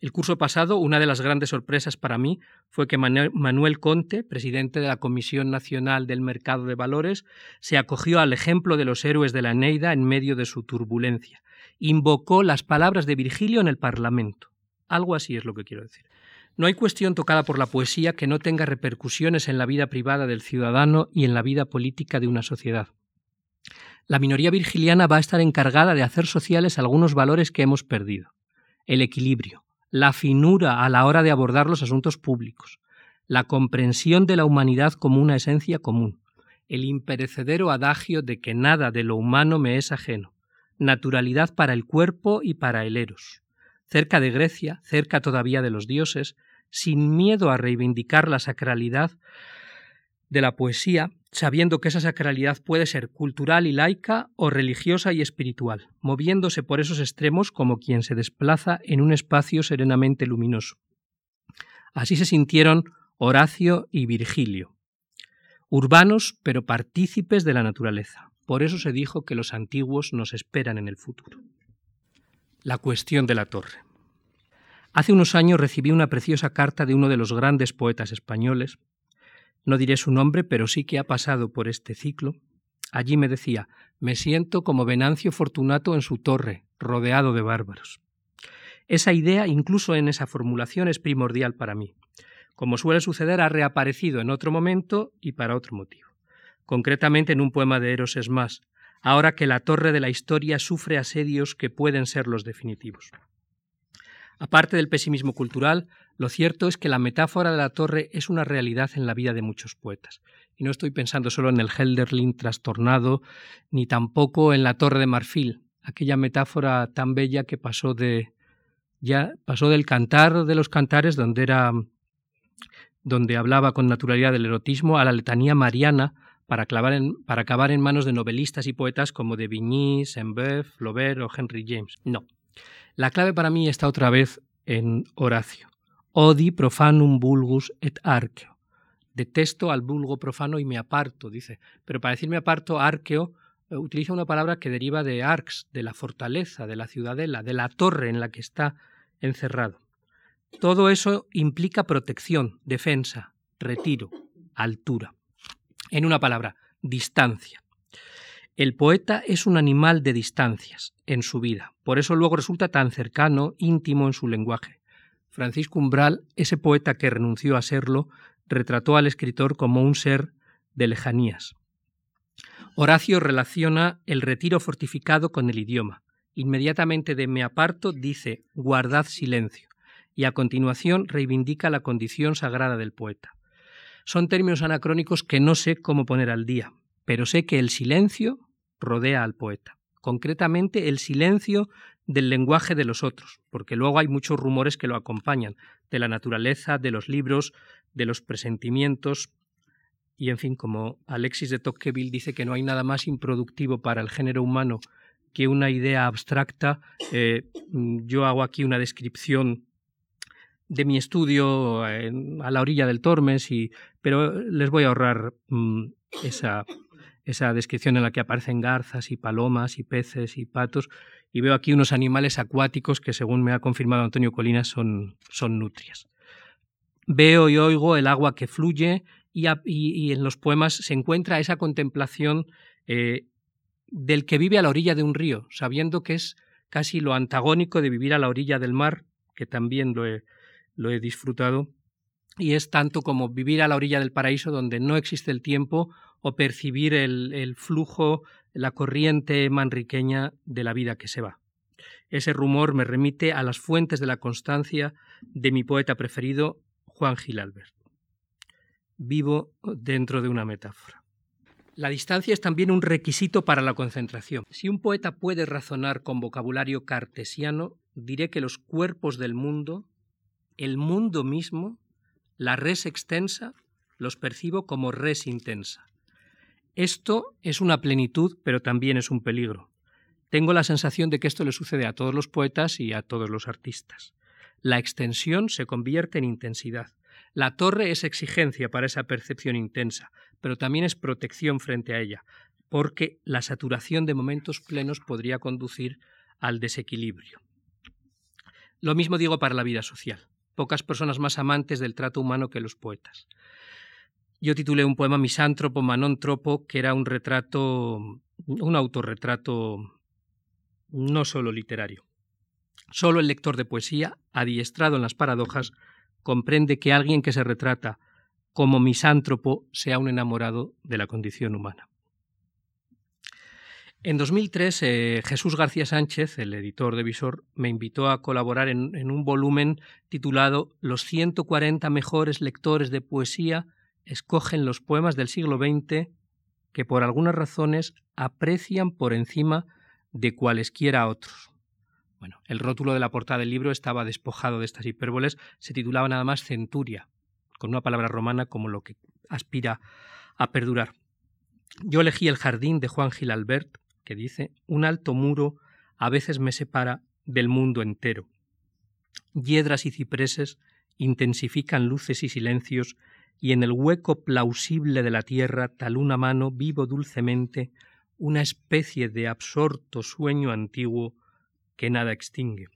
El curso pasado, una de las grandes sorpresas para mí fue que Manuel Conte, presidente de la Comisión Nacional del Mercado de Valores, se acogió al ejemplo de los héroes de la Eneida en medio de su turbulencia. Invocó las palabras de Virgilio en el Parlamento. Algo así es lo que quiero decir. No hay cuestión tocada por la poesía que no tenga repercusiones en la vida privada del ciudadano y en la vida política de una sociedad. La minoría virgiliana va a estar encargada de hacer sociales algunos valores que hemos perdido. El equilibrio, la finura a la hora de abordar los asuntos públicos, la comprensión de la humanidad como una esencia común, el imperecedero adagio de que nada de lo humano me es ajeno, naturalidad para el cuerpo y para el eros. Cerca de Grecia, cerca todavía de los dioses, sin miedo a reivindicar la sacralidad de la poesía, sabiendo que esa sacralidad puede ser cultural y laica o religiosa y espiritual, moviéndose por esos extremos como quien se desplaza en un espacio serenamente luminoso. Así se sintieron Horacio y Virgilio, urbanos pero partícipes de la naturaleza. Por eso se dijo que los antiguos nos esperan en el futuro. La cuestión de la torre. Hace unos años recibí una preciosa carta de uno de los grandes poetas españoles, no diré su nombre, pero sí que ha pasado por este ciclo, allí me decía, me siento como Venancio Fortunato en su torre, rodeado de bárbaros. Esa idea, incluso en esa formulación, es primordial para mí. Como suele suceder, ha reaparecido en otro momento y para otro motivo. Concretamente en un poema de Eros es más, ahora que la torre de la historia sufre asedios que pueden ser los definitivos. Aparte del pesimismo cultural, lo cierto es que la metáfora de la torre es una realidad en la vida de muchos poetas. Y no estoy pensando solo en el Helderlin trastornado, ni tampoco en la torre de marfil, aquella metáfora tan bella que pasó de ya pasó del cantar de los cantares donde era donde hablaba con naturalidad del erotismo a la letanía mariana para, para acabar en manos de novelistas y poetas como de Vigny, Saint-Beuve, Flaubert o Henry James. No. La clave para mí está otra vez en Horacio. Odi profanum vulgus et archeo. Detesto al vulgo profano y me aparto, dice. Pero para decir me aparto, arqueo eh, utiliza una palabra que deriva de arx, de la fortaleza, de la ciudadela, de la torre en la que está encerrado. Todo eso implica protección, defensa, retiro, altura. En una palabra, distancia. El poeta es un animal de distancias en su vida, por eso luego resulta tan cercano, íntimo en su lenguaje. Francisco Umbral, ese poeta que renunció a serlo, retrató al escritor como un ser de lejanías. Horacio relaciona el retiro fortificado con el idioma. Inmediatamente de me aparto dice guardad silencio y a continuación reivindica la condición sagrada del poeta. Son términos anacrónicos que no sé cómo poner al día, pero sé que el silencio rodea al poeta, concretamente el silencio del lenguaje de los otros, porque luego hay muchos rumores que lo acompañan, de la naturaleza, de los libros, de los presentimientos, y en fin, como Alexis de Tocqueville dice que no hay nada más improductivo para el género humano que una idea abstracta, eh, yo hago aquí una descripción de mi estudio a la orilla del Tormes, y, pero les voy a ahorrar mm, esa, esa descripción en la que aparecen garzas y palomas y peces y patos, y veo aquí unos animales acuáticos que, según me ha confirmado Antonio Colinas, son, son nutrias. Veo y oigo el agua que fluye y, en los poemas se encuentra esa contemplación eh, del que vive a la orilla de un río, sabiendo que es casi lo antagónico de vivir a la orilla del mar, que también lo he, lo he disfrutado, y es tanto como vivir a la orilla del paraíso donde no existe el tiempo o percibir el, el flujo la corriente manriqueña de la vida que se va. Ese rumor me remite a las fuentes de la constancia de mi poeta preferido, Juan Gil Albert. Vivo dentro de una metáfora. La distancia es también un requisito para la concentración. Si un poeta puede razonar con vocabulario cartesiano, diré que los cuerpos del mundo, el mundo mismo, la res extensa, los percibo como res intensa. Esto es una plenitud, pero también es un peligro. Tengo la sensación de que esto le sucede a todos los poetas y a todos los artistas. La extensión se convierte en intensidad. La torre es exigencia para esa percepción intensa, pero también es protección frente a ella, porque la saturación de momentos plenos podría conducir al desequilibrio. Lo mismo digo para la vida social. Pocas personas más amantes del trato humano que los poetas. Yo titulé un poema Misántropo, Manóntropo, que era un retrato, un autorretrato no solo literario. Solo el lector de poesía, adiestrado en las paradojas, comprende que alguien que se retrata como misántropo sea un enamorado de la condición humana. En 2003, eh, Jesús García Sánchez, el editor de Visor, me invitó a colaborar en, en un volumen titulado Los 140 mejores lectores de poesía escogen los poemas del siglo XX que por algunas razones aprecian por encima de cualesquiera otros. Bueno, el rótulo de la portada del libro estaba despojado de estas hipérboles, se titulaba nada más Centuria, con una palabra romana como lo que aspira a perdurar. Yo elegí el jardín de Juan Gil Albert, que dice, un alto muro a veces me separa del mundo entero. Hiedras y cipreses intensifican luces y silencios y en el hueco plausible de la tierra tal una mano vivo dulcemente una especie de absorto sueño antiguo que nada extingue.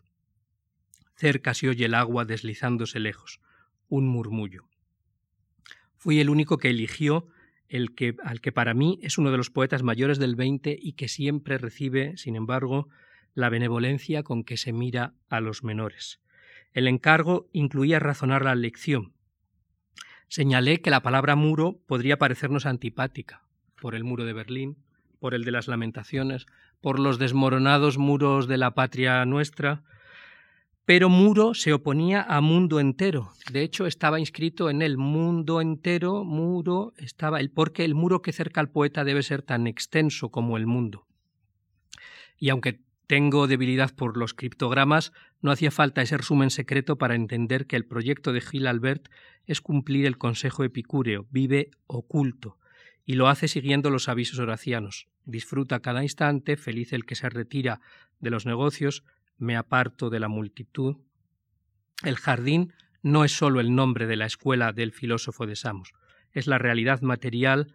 Cerca se oye el agua deslizándose lejos, un murmullo. Fui el único que eligió el que, al que para mí es uno de los poetas mayores del XX y que siempre recibe, sin embargo, la benevolencia con que se mira a los menores. El encargo incluía razonar la lección. Señalé que la palabra muro podría parecernos antipática, por el muro de Berlín, por el de las lamentaciones, por los desmoronados muros de la patria nuestra, pero muro se oponía a mundo entero. De hecho, estaba inscrito en el mundo entero, muro, estaba el porque el muro que cerca al poeta debe ser tan extenso como el mundo. Y aunque tengo debilidad por los criptogramas, no hacía falta ese resumen secreto para entender que el proyecto de Gil Albert es cumplir el consejo epicúreo, vive oculto, y lo hace siguiendo los avisos horacianos. Disfruta cada instante, feliz el que se retira de los negocios, me aparto de la multitud. El jardín no es sólo el nombre de la escuela del filósofo de Samos, es la realidad material,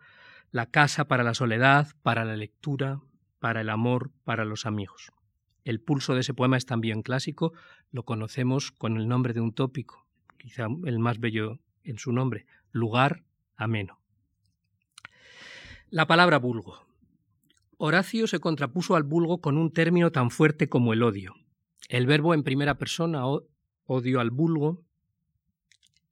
la casa para la soledad, para la lectura, para el amor, para los amigos. El pulso de ese poema es también clásico, lo conocemos con el nombre de un tópico, quizá el más bello en su nombre, lugar ameno. La palabra vulgo. Horacio se contrapuso al vulgo con un término tan fuerte como el odio. El verbo en primera persona, odio al vulgo,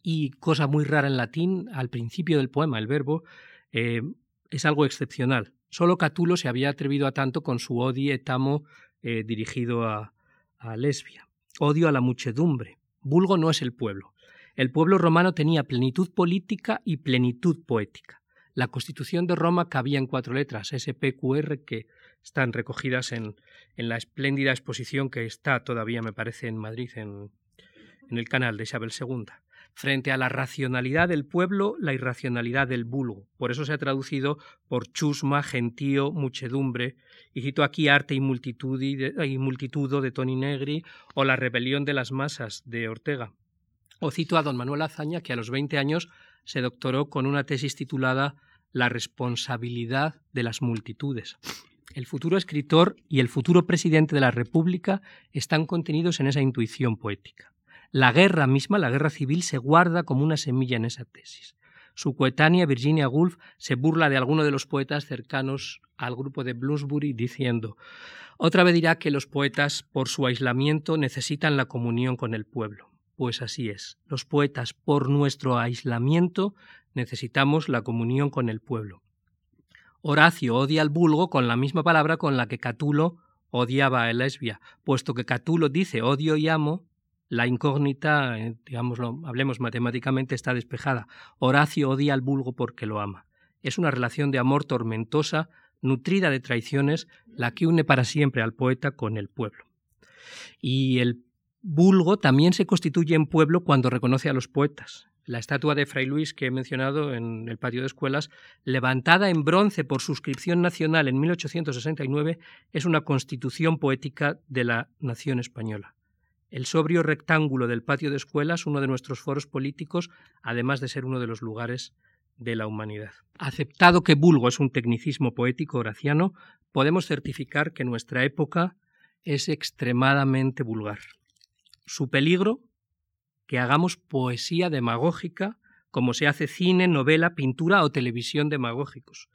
y cosa muy rara en latín, al principio del poema, el verbo, eh, es algo excepcional. Solo Catulo se había atrevido a tanto con su odio etamo eh, dirigido a, a Lesbia. Odio a la muchedumbre. Vulgo no es el pueblo. El pueblo romano tenía plenitud política y plenitud poética. La constitución de Roma cabía en cuatro letras, SPQR, que están recogidas en, en la espléndida exposición que está todavía, me parece, en Madrid, en, en el canal de Isabel II. Frente a la racionalidad del pueblo, la irracionalidad del vulgo. Por eso se ha traducido por chusma, gentío, muchedumbre. Y cito aquí Arte y, y Multitudo de Toni Negri o La rebelión de las masas de Ortega. O cito a don Manuel Azaña, que a los 20 años se doctoró con una tesis titulada La responsabilidad de las multitudes. El futuro escritor y el futuro presidente de la República están contenidos en esa intuición poética. La guerra misma, la guerra civil, se guarda como una semilla en esa tesis. Su coetánea Virginia Woolf se burla de alguno de los poetas cercanos al grupo de Bloomsbury diciendo otra vez dirá que los poetas, por su aislamiento, necesitan la comunión con el pueblo. Pues así es. Los poetas, por nuestro aislamiento, necesitamos la comunión con el pueblo. Horacio odia al vulgo con la misma palabra con la que Catulo odiaba a Lesbia, puesto que Catulo dice odio y amo, la incógnita, eh, digámoslo, hablemos matemáticamente, está despejada. Horacio odia al vulgo porque lo ama. Es una relación de amor tormentosa, nutrida de traiciones, la que une para siempre al poeta con el pueblo. Y el vulgo también se constituye en pueblo cuando reconoce a los poetas. La estatua de Fray Luis que he mencionado en el patio de escuelas, levantada en bronce por suscripción nacional en 1869, es una constitución poética de la nación española. El sobrio rectángulo del patio de escuelas, uno de nuestros foros políticos, además de ser uno de los lugares de la humanidad. Aceptado que vulgo es un tecnicismo poético horaciano, podemos certificar que nuestra época es extremadamente vulgar. Su peligro que hagamos poesía demagógica como se hace cine, novela, pintura o televisión demagógicos,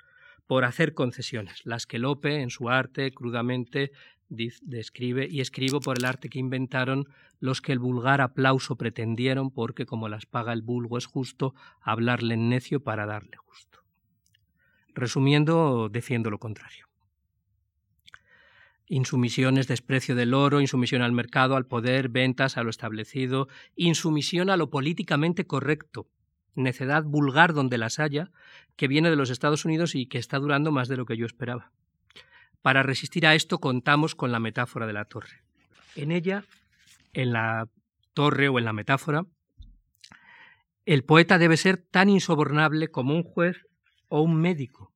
por hacer concesiones, las que Lope en su arte crudamente describe y escribo por el arte que inventaron los que el vulgar aplauso pretendieron, porque como las paga el vulgo es justo, hablarle en necio para darle justo. Resumiendo, defiendo lo contrario. Insumisión es desprecio del oro, insumisión al mercado, al poder, ventas, a lo establecido, insumisión a lo políticamente correcto, necedad vulgar donde las haya, que viene de los Estados Unidos y que está durando más de lo que yo esperaba. Para resistir a esto contamos con la metáfora de la torre. En ella, en la torre o en la metáfora, el poeta debe ser tan insobornable como un juez o un médico,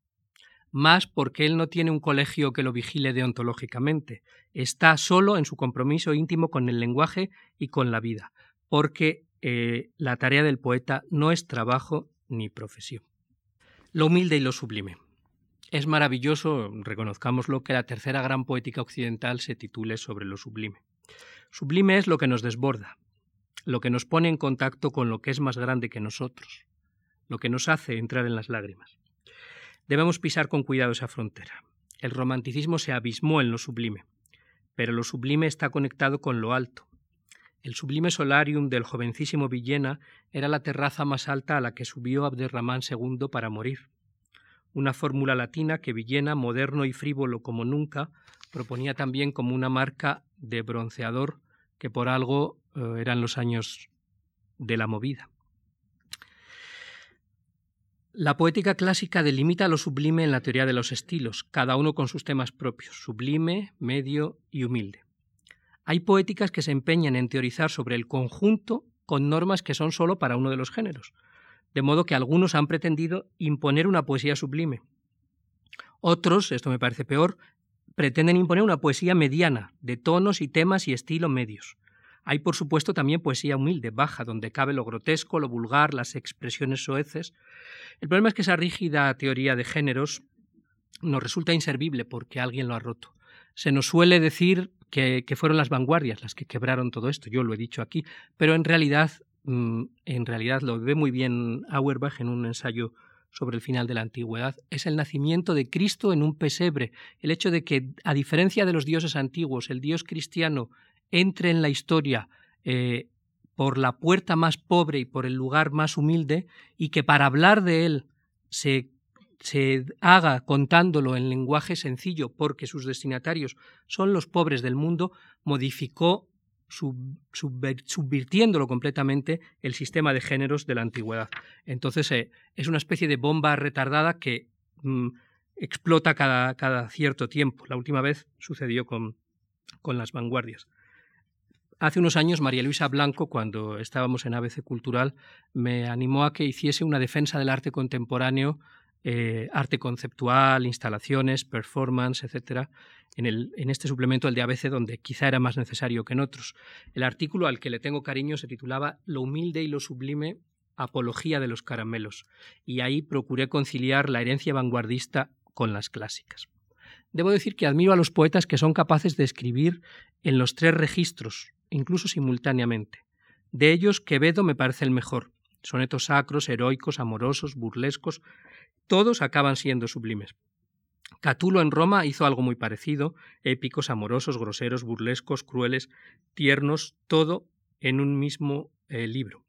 más porque él no tiene un colegio que lo vigile deontológicamente. Está solo en su compromiso íntimo con el lenguaje y con la vida, porque eh, la tarea del poeta no es trabajo ni profesión. Lo humilde y lo sublime. Es maravilloso, reconozcámoslo, que la tercera gran poética occidental se titule sobre lo sublime. Sublime es lo que nos desborda, lo que nos pone en contacto con lo que es más grande que nosotros, lo que nos hace entrar en las lágrimas. Debemos pisar con cuidado esa frontera. El romanticismo se abismó en lo sublime, pero lo sublime está conectado con lo alto. El sublime solarium del jovencísimo Villena era la terraza más alta a la que subió Abderramán II para morir. Una fórmula latina que Villena, moderno y frívolo como nunca, proponía también como una marca de bronceador que por algo eh, eran los años de la movida. La poética clásica delimita lo sublime en la teoría de los estilos, cada uno con sus temas propios, sublime, medio y humilde. Hay poéticas que se empeñan en teorizar sobre el conjunto con normas que son solo para uno de los géneros, de modo que algunos han pretendido imponer una poesía sublime. Otros, esto me parece peor, pretenden imponer una poesía mediana, de tonos y temas y estilo medios. Hay, por supuesto, también poesía humilde, baja, donde cabe lo grotesco, lo vulgar, las expresiones soeces. El problema es que esa rígida teoría de géneros nos resulta inservible porque alguien lo ha roto. Se nos suele decir que, fueron las vanguardias las que quebraron todo esto, yo lo he dicho aquí, pero en realidad, en realidad lo ve muy bien Auerbach en un ensayo sobre el final de la antigüedad, es el nacimiento de Cristo en un pesebre, el hecho de que, a diferencia de los dioses antiguos, el dios cristiano entre en la historia eh, por la puerta más pobre y por el lugar más humilde, y que para hablar de él se, se haga contándolo en lenguaje sencillo porque sus destinatarios son los pobres del mundo, modificó subvirtiéndolo completamente el sistema de géneros de la antigüedad. Entonces eh, es una especie de bomba retardada que mm, explota cada, cierto tiempo. La última vez sucedió con, con las vanguardias. Hace unos años María Luisa Blanco, cuando estábamos en ABC Cultural, me animó a que hiciese una defensa del arte contemporáneo eh, arte conceptual, instalaciones, performance, etcétera, en, el, en este suplemento, el de ABC, donde quizá era más necesario que en otros. El artículo al que le tengo cariño se titulaba Lo humilde y lo sublime, apología de los caramelos, y ahí procuré conciliar la herencia vanguardista con las clásicas. Debo decir que admiro a los poetas que son capaces de escribir en los tres registros, incluso simultáneamente. De ellos, Quevedo me parece el mejor. Sonetos sacros, heroicos, amorosos, burlescos, todos acaban siendo sublimes. Catulo en Roma hizo algo muy parecido, épicos, amorosos, groseros, burlescos, crueles, tiernos, todo en un mismo eh, libro.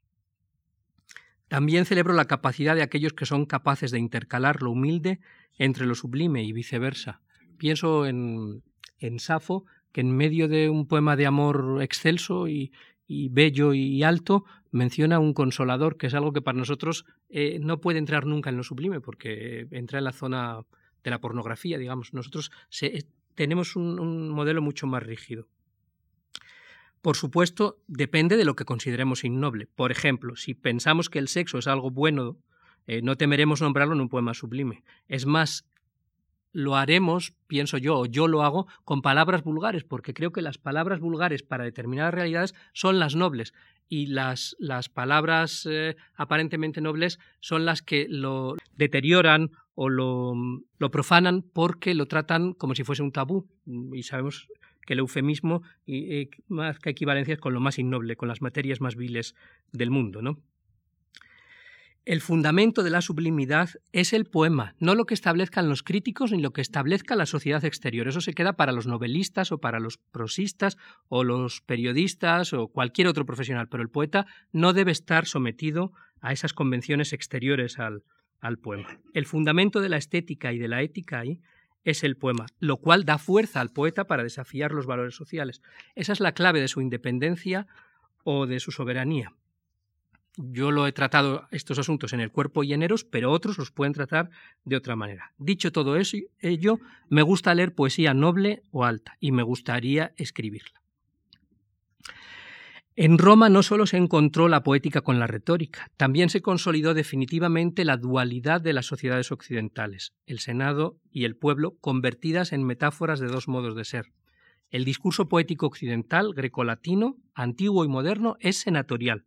También celebro la capacidad de aquellos que son capaces de intercalar lo humilde entre lo sublime y viceversa. Pienso en, en Safo, que en medio de un poema de amor excelso y, y bello y alto, menciona un consolador, que es algo que para nosotros eh, no puede entrar nunca en lo sublime, porque entra en la zona de la pornografía, digamos. Nosotros eh, tenemos un, modelo mucho más rígido. Por supuesto, depende de lo que consideremos innoble. Por ejemplo, si pensamos que el sexo es algo bueno, eh, no temeremos nombrarlo en un poema sublime. Es más, lo haremos, pienso yo, o yo lo hago, con palabras vulgares, porque creo que las palabras vulgares para determinadas realidades son las nobles y las, las palabras eh, aparentemente nobles son las que lo deterioran o lo, profanan porque lo tratan como si fuese un tabú. Y sabemos que el eufemismo y, más que equivalencias con lo más innoble, con las materias más viles del mundo, ¿no? El fundamento de la sublimidad es el poema, no lo que establezcan los críticos ni lo que establezca la sociedad exterior. Eso se queda para los novelistas o para los prosistas o los periodistas o cualquier otro profesional, pero el poeta no debe estar sometido a esas convenciones exteriores al, al poema. El fundamento de la estética y de la ética ahí es el poema, lo cual da fuerza al poeta para desafiar los valores sociales. Esa es la clave de su independencia o de su soberanía. Yo lo he tratado estos asuntos en el cuerpo y en Eros, pero otros los pueden tratar de otra manera. Dicho todo eso, ello, me gusta leer poesía noble o alta y me gustaría escribirla. En Roma no solo se encontró la poética con la retórica, también se consolidó definitivamente la dualidad de las sociedades occidentales, el Senado y el pueblo, convertidas en metáforas de dos modos de ser. El discurso poético occidental, grecolatino, antiguo y moderno, es senatorial,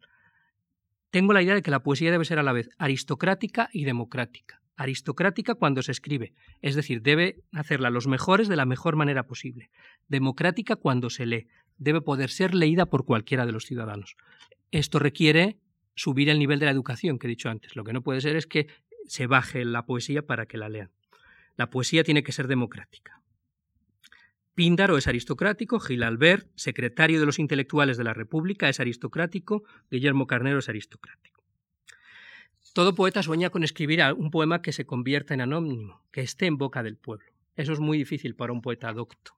tengo la idea de que la poesía debe ser a la vez aristocrática y democrática. Aristocrática cuando se escribe, es decir, debe hacerla los mejores de la mejor manera posible. Democrática cuando se lee, debe poder ser leída por cualquiera de los ciudadanos. Esto requiere subir el nivel de la educación que he dicho antes. Lo que no puede ser es que se baje la poesía para que la lean. La poesía tiene que ser democrática. Píndaro es aristocrático, Gil Albert, secretario de los intelectuales de la República, es aristocrático, Guillermo Carnero es aristocrático. Todo poeta sueña con escribir un poema que se convierta en anónimo, que esté en boca del pueblo. Eso es muy difícil para un poeta docto.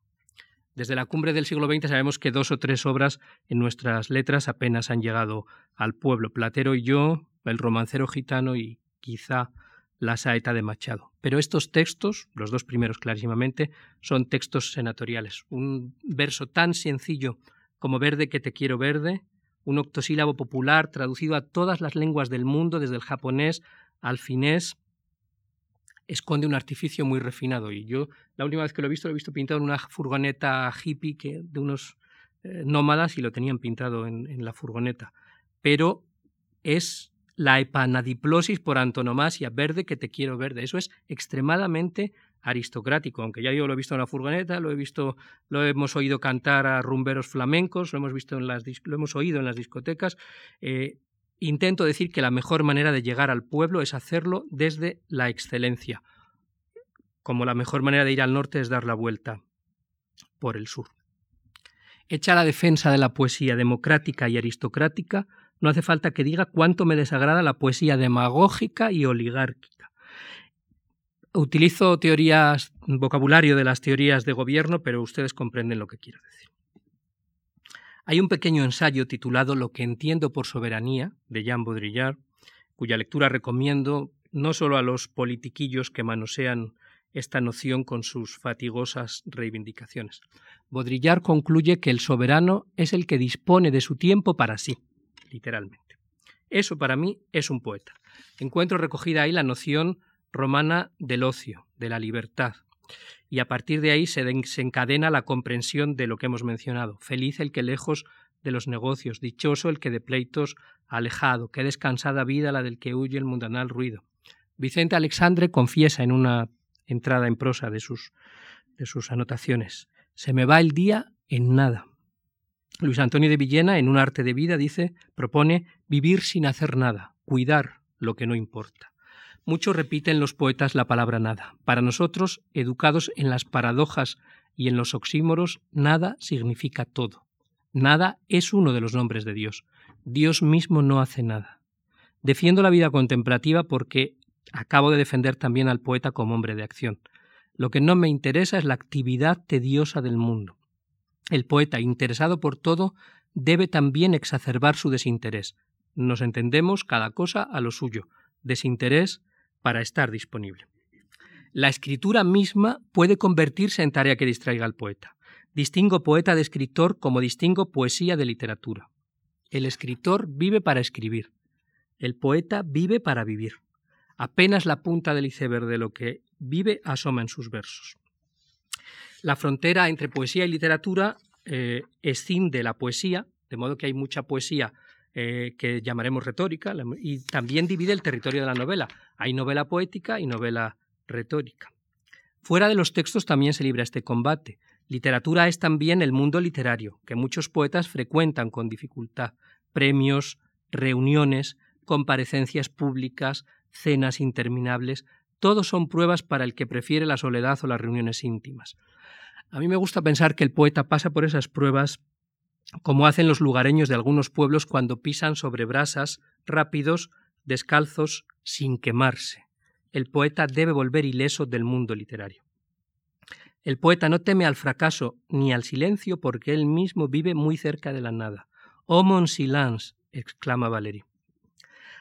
Desde la cumbre del siglo XX sabemos que dos o tres obras en nuestras letras apenas han llegado al pueblo. Platero y yo, El romancero gitano y quizá La saeta de Machado. Pero estos textos, los dos primeros clarísimamente, son textos senatoriales. Un verso tan sencillo como Verde que te quiero verde, un octosílabo popular traducido a todas las lenguas del mundo, desde el japonés al finés, esconde un artificio muy refinado. Y yo, la última vez que lo he visto, lo he visto pintado en una furgoneta hippie de unos eh, nómadas y lo tenían pintado en la furgoneta. Pero es la epanadiplosis por antonomasia, verde que te quiero verde. Eso es extremadamente aristocrático, aunque ya yo lo he visto en la furgoneta, lo he visto, lo hemos oído cantar a rumberos flamencos, lo hemos visto en las, lo hemos oído en las discotecas. Eh, intento decir que la mejor manera de llegar al pueblo es hacerlo desde la excelencia, como la mejor manera de ir al norte es dar la vuelta por el sur. Hecha la defensa de la poesía democrática y aristocrática, no hace falta que diga cuánto me desagrada la poesía demagógica y oligárquica. Utilizo teorías, vocabulario de las teorías de gobierno, pero ustedes comprenden lo que quiero decir. Hay un pequeño ensayo titulado Lo que entiendo por soberanía, de Jean Baudrillard, cuya lectura recomiendo no solo a los politiquillos que manosean esta noción con sus fatigosas reivindicaciones. Baudrillard concluye que el soberano es el que dispone de su tiempo para sí literalmente. Eso para mí es un poeta. Encuentro recogida ahí la noción romana del ocio, de la libertad. Y a partir de ahí se desencadena la comprensión de lo que hemos mencionado. Feliz el que lejos de los negocios, dichoso el que de pleitos alejado, qué descansada vida la del que huye el mundanal ruido. Vicente Alexandre confiesa en una entrada en prosa de sus, de sus anotaciones, se me va el día en nada. Luis Antonio de Villena, en Un arte de vida, dice, propone vivir sin hacer nada, cuidar lo que no importa. Muchos repiten los poetas la palabra nada. Para nosotros, educados en las paradojas y en los oxímoros, nada significa todo. Nada es uno de los nombres de Dios. Dios mismo no hace nada. Defiendo la vida contemplativa porque acabo de defender también al poeta como hombre de acción. Lo que no me interesa es la actividad tediosa del mundo. El poeta, interesado por todo, debe también exacerbar su desinterés. Nos entendemos cada cosa a lo suyo, desinterés para estar disponible. La escritura misma puede convertirse en tarea que distraiga al poeta. Distingo poeta de escritor como distingo poesía de literatura. El escritor vive para escribir. El poeta vive para vivir. Apenas la punta del iceberg de lo que vive asoma en sus versos. La frontera entre poesía y literatura eh, escinde la poesía, de modo que hay mucha poesía eh, que llamaremos retórica, y también divide el territorio de la novela. Hay novela poética y novela retórica. Fuera de los textos también se libra este combate. Literatura es también el mundo literario, que muchos poetas frecuentan con dificultad. Premios, reuniones, comparecencias públicas, cenas interminables, todos son pruebas para el que prefiere la soledad o las reuniones íntimas. A mí me gusta pensar que el poeta pasa por esas pruebas como hacen los lugareños de algunos pueblos cuando pisan sobre brasas, rápidos, descalzos, sin quemarse. El poeta debe volver ileso del mundo literario. El poeta no teme al fracaso ni al silencio porque él mismo vive muy cerca de la nada. Oh mon silence, exclama Valéry.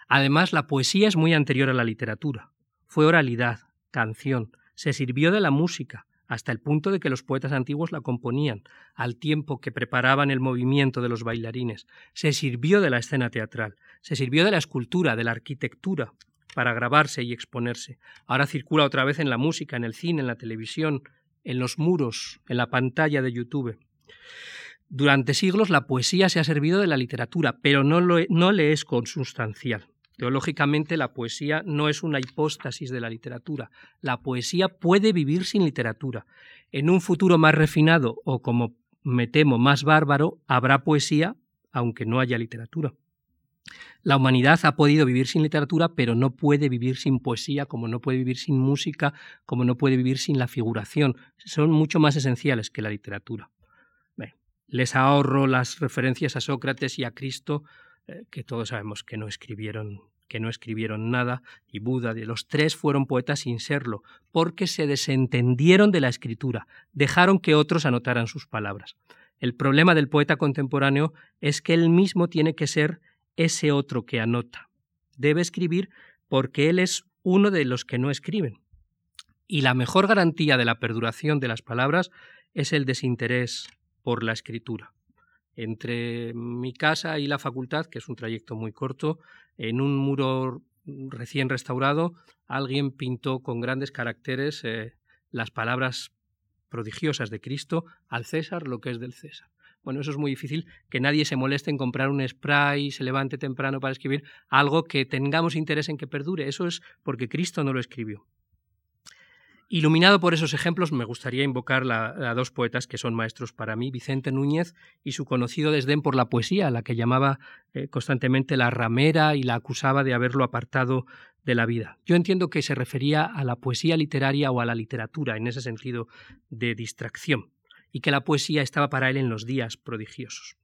Además, la poesía es muy anterior a la literatura. Fue oralidad, canción, se sirvió de la música, hasta el punto de que los poetas antiguos la componían, al tiempo que preparaban el movimiento de los bailarines. Se sirvió de la escena teatral, se sirvió de la escultura, de la arquitectura, para grabarse y exponerse. Ahora circula otra vez en la música, en el cine, en la televisión, en los muros, en la pantalla de YouTube. Durante siglos la poesía se ha servido de la literatura, pero no, no le es consustancial. Teológicamente la poesía no es una hipóstasis de la literatura. La poesía puede vivir sin literatura. En un futuro más refinado o, como me temo, más bárbaro, habrá poesía aunque no haya literatura. La humanidad ha podido vivir sin literatura, pero no puede vivir sin poesía, como no puede vivir sin música, como no puede vivir sin la figuración. Son mucho más esenciales que la literatura. les ahorro las referencias a Sócrates y a Cristo, eh, que todos sabemos que no escribieron que no escribieron nada, y Buda, de los tres fueron poetas sin serlo, porque se desentendieron de la escritura, dejaron que otros anotaran sus palabras. El problema del poeta contemporáneo es que él mismo tiene que ser ese otro que anota. Debe escribir porque él es uno de los que no escriben. Y la mejor garantía de la perduración de las palabras es el desinterés por la escritura. Entre mi casa y la facultad, que es un trayecto muy corto, en un muro recién restaurado, alguien pintó con grandes caracteres eh, las palabras prodigiosas de Cristo al César lo que es del César. Bueno, eso es muy difícil, que nadie se moleste en comprar un spray, se levante temprano para escribir algo que tengamos interés en que perdure. Eso es porque Cristo no lo escribió. Iluminado por esos ejemplos, me gustaría invocar a dos poetas que son maestros para mí, Vicente Núñez y su conocido desdén por la poesía, la que llamaba eh, constantemente la ramera y la acusaba de haberlo apartado de la vida. Yo entiendo que se refería a la poesía literaria o a la literatura en ese sentido de distracción y que la poesía estaba para él en los días prodigiosos.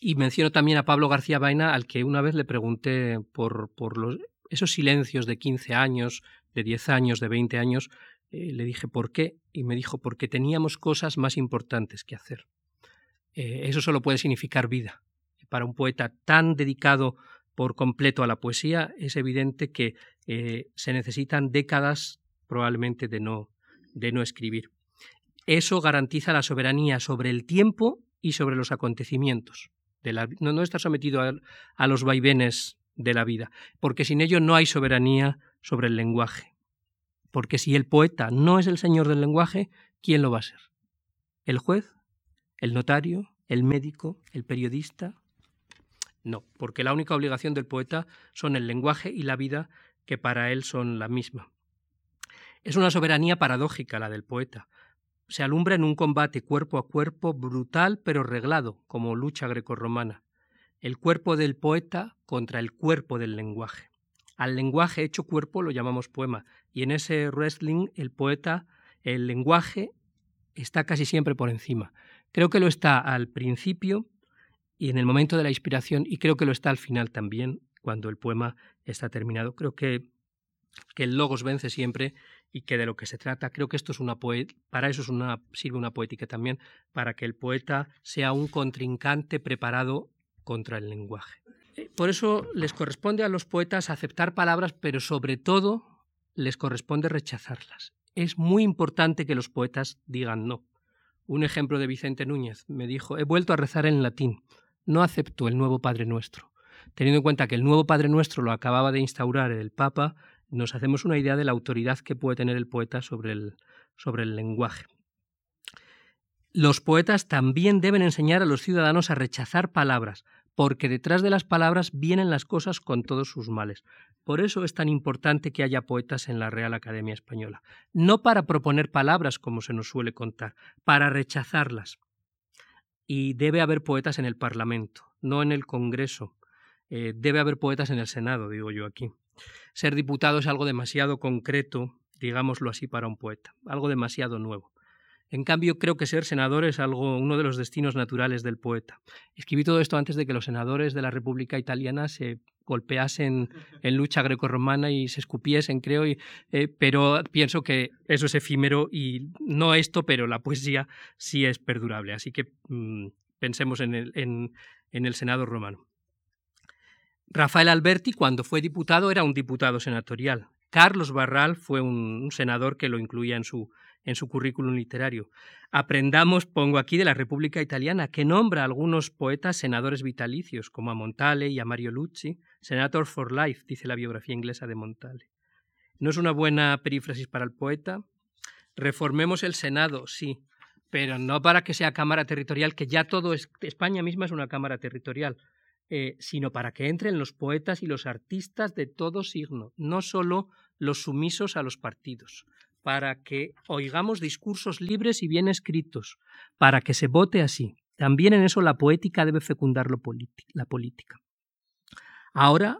Y menciono también a Pablo García Vaina, al que una vez le pregunté por, por los, esos silencios de 15 años, de 10 años, de 20 años, eh, le dije por qué, y me dijo porque teníamos cosas más importantes que hacer. Eh, eso solo puede significar vida. Para un poeta tan dedicado por completo a la poesía, es evidente que eh, se necesitan décadas probablemente de no, de no escribir. Eso garantiza la soberanía sobre el tiempo y sobre los acontecimientos. De la, no, no está sometido a, los vaivenes de la vida, porque sin ello no hay soberanía sobre el lenguaje. Porque si el poeta no es el señor del lenguaje, ¿quién lo va a ser? ¿El juez? ¿El notario? ¿El médico? ¿El periodista? No, porque la única obligación del poeta son el lenguaje y la vida, que para él son la misma. Es una soberanía paradójica la del poeta, se alumbra en un combate cuerpo a cuerpo brutal pero reglado, como lucha grecorromana. El cuerpo del poeta contra el cuerpo del lenguaje. Al lenguaje hecho cuerpo lo llamamos poema, y en ese wrestling el poeta, el lenguaje, está casi siempre por encima. Creo que lo está al principio y en el momento de la inspiración, y creo que lo está al final también, cuando el poema está terminado. Creo que, que el logos vence siempre y que de lo que se trata, creo que esto es una para eso es una, sirve una poética también, para que el poeta sea un contrincante preparado contra el lenguaje. Por eso les corresponde a los poetas aceptar palabras, pero sobre todo les corresponde rechazarlas. Es muy importante que los poetas digan no. Un ejemplo de Vicente Núñez me dijo, he vuelto a rezar en latín, no acepto el nuevo Padre Nuestro. Teniendo en cuenta que el nuevo Padre Nuestro lo acababa de instaurar el Papa, nos hacemos una idea de la autoridad que puede tener el poeta sobre el, sobre el lenguaje. Los poetas también deben enseñar a los ciudadanos a rechazar palabras, porque detrás de las palabras vienen las cosas con todos sus males. Por eso es tan importante que haya poetas en la Real Academia Española. No para proponer palabras, como se nos suele contar, para rechazarlas. Y debe haber poetas en el Parlamento, no en el Congreso. Eh, debe haber poetas en el Senado, digo yo aquí. Ser diputado es algo demasiado concreto, digámoslo así, para un poeta, algo demasiado nuevo. En cambio, creo que ser senador es algo, uno de los destinos naturales del poeta. Escribí todo esto antes de que los senadores de la República Italiana se golpeasen en lucha grecorromana y se escupiesen, creo, eh, pero pienso que eso es efímero y no esto, pero la poesía sí es perdurable. Así que mm, pensemos en el, en el Senado romano. Rafael Alberti, cuando fue diputado, era un diputado senatorial. Carlos Barral fue un, senador que lo incluía en su, en su currículum literario. Aprendamos, pongo aquí, de la República Italiana, que nombra a algunos poetas senadores vitalicios, como a Montale y a Mario Lucci, Senator for Life, dice la biografía inglesa de Montale. ¿No es una buena perífrasis para el poeta? Reformemos el Senado, sí, pero no para que sea Cámara Territorial, que ya todo es, España misma es una Cámara Territorial. Eh, sino para que entren los poetas y los artistas de todo signo, no solo los sumisos a los partidos, para que oigamos discursos libres y bien escritos, para que se vote así. También en eso la poética debe fecundar la política. Ahora,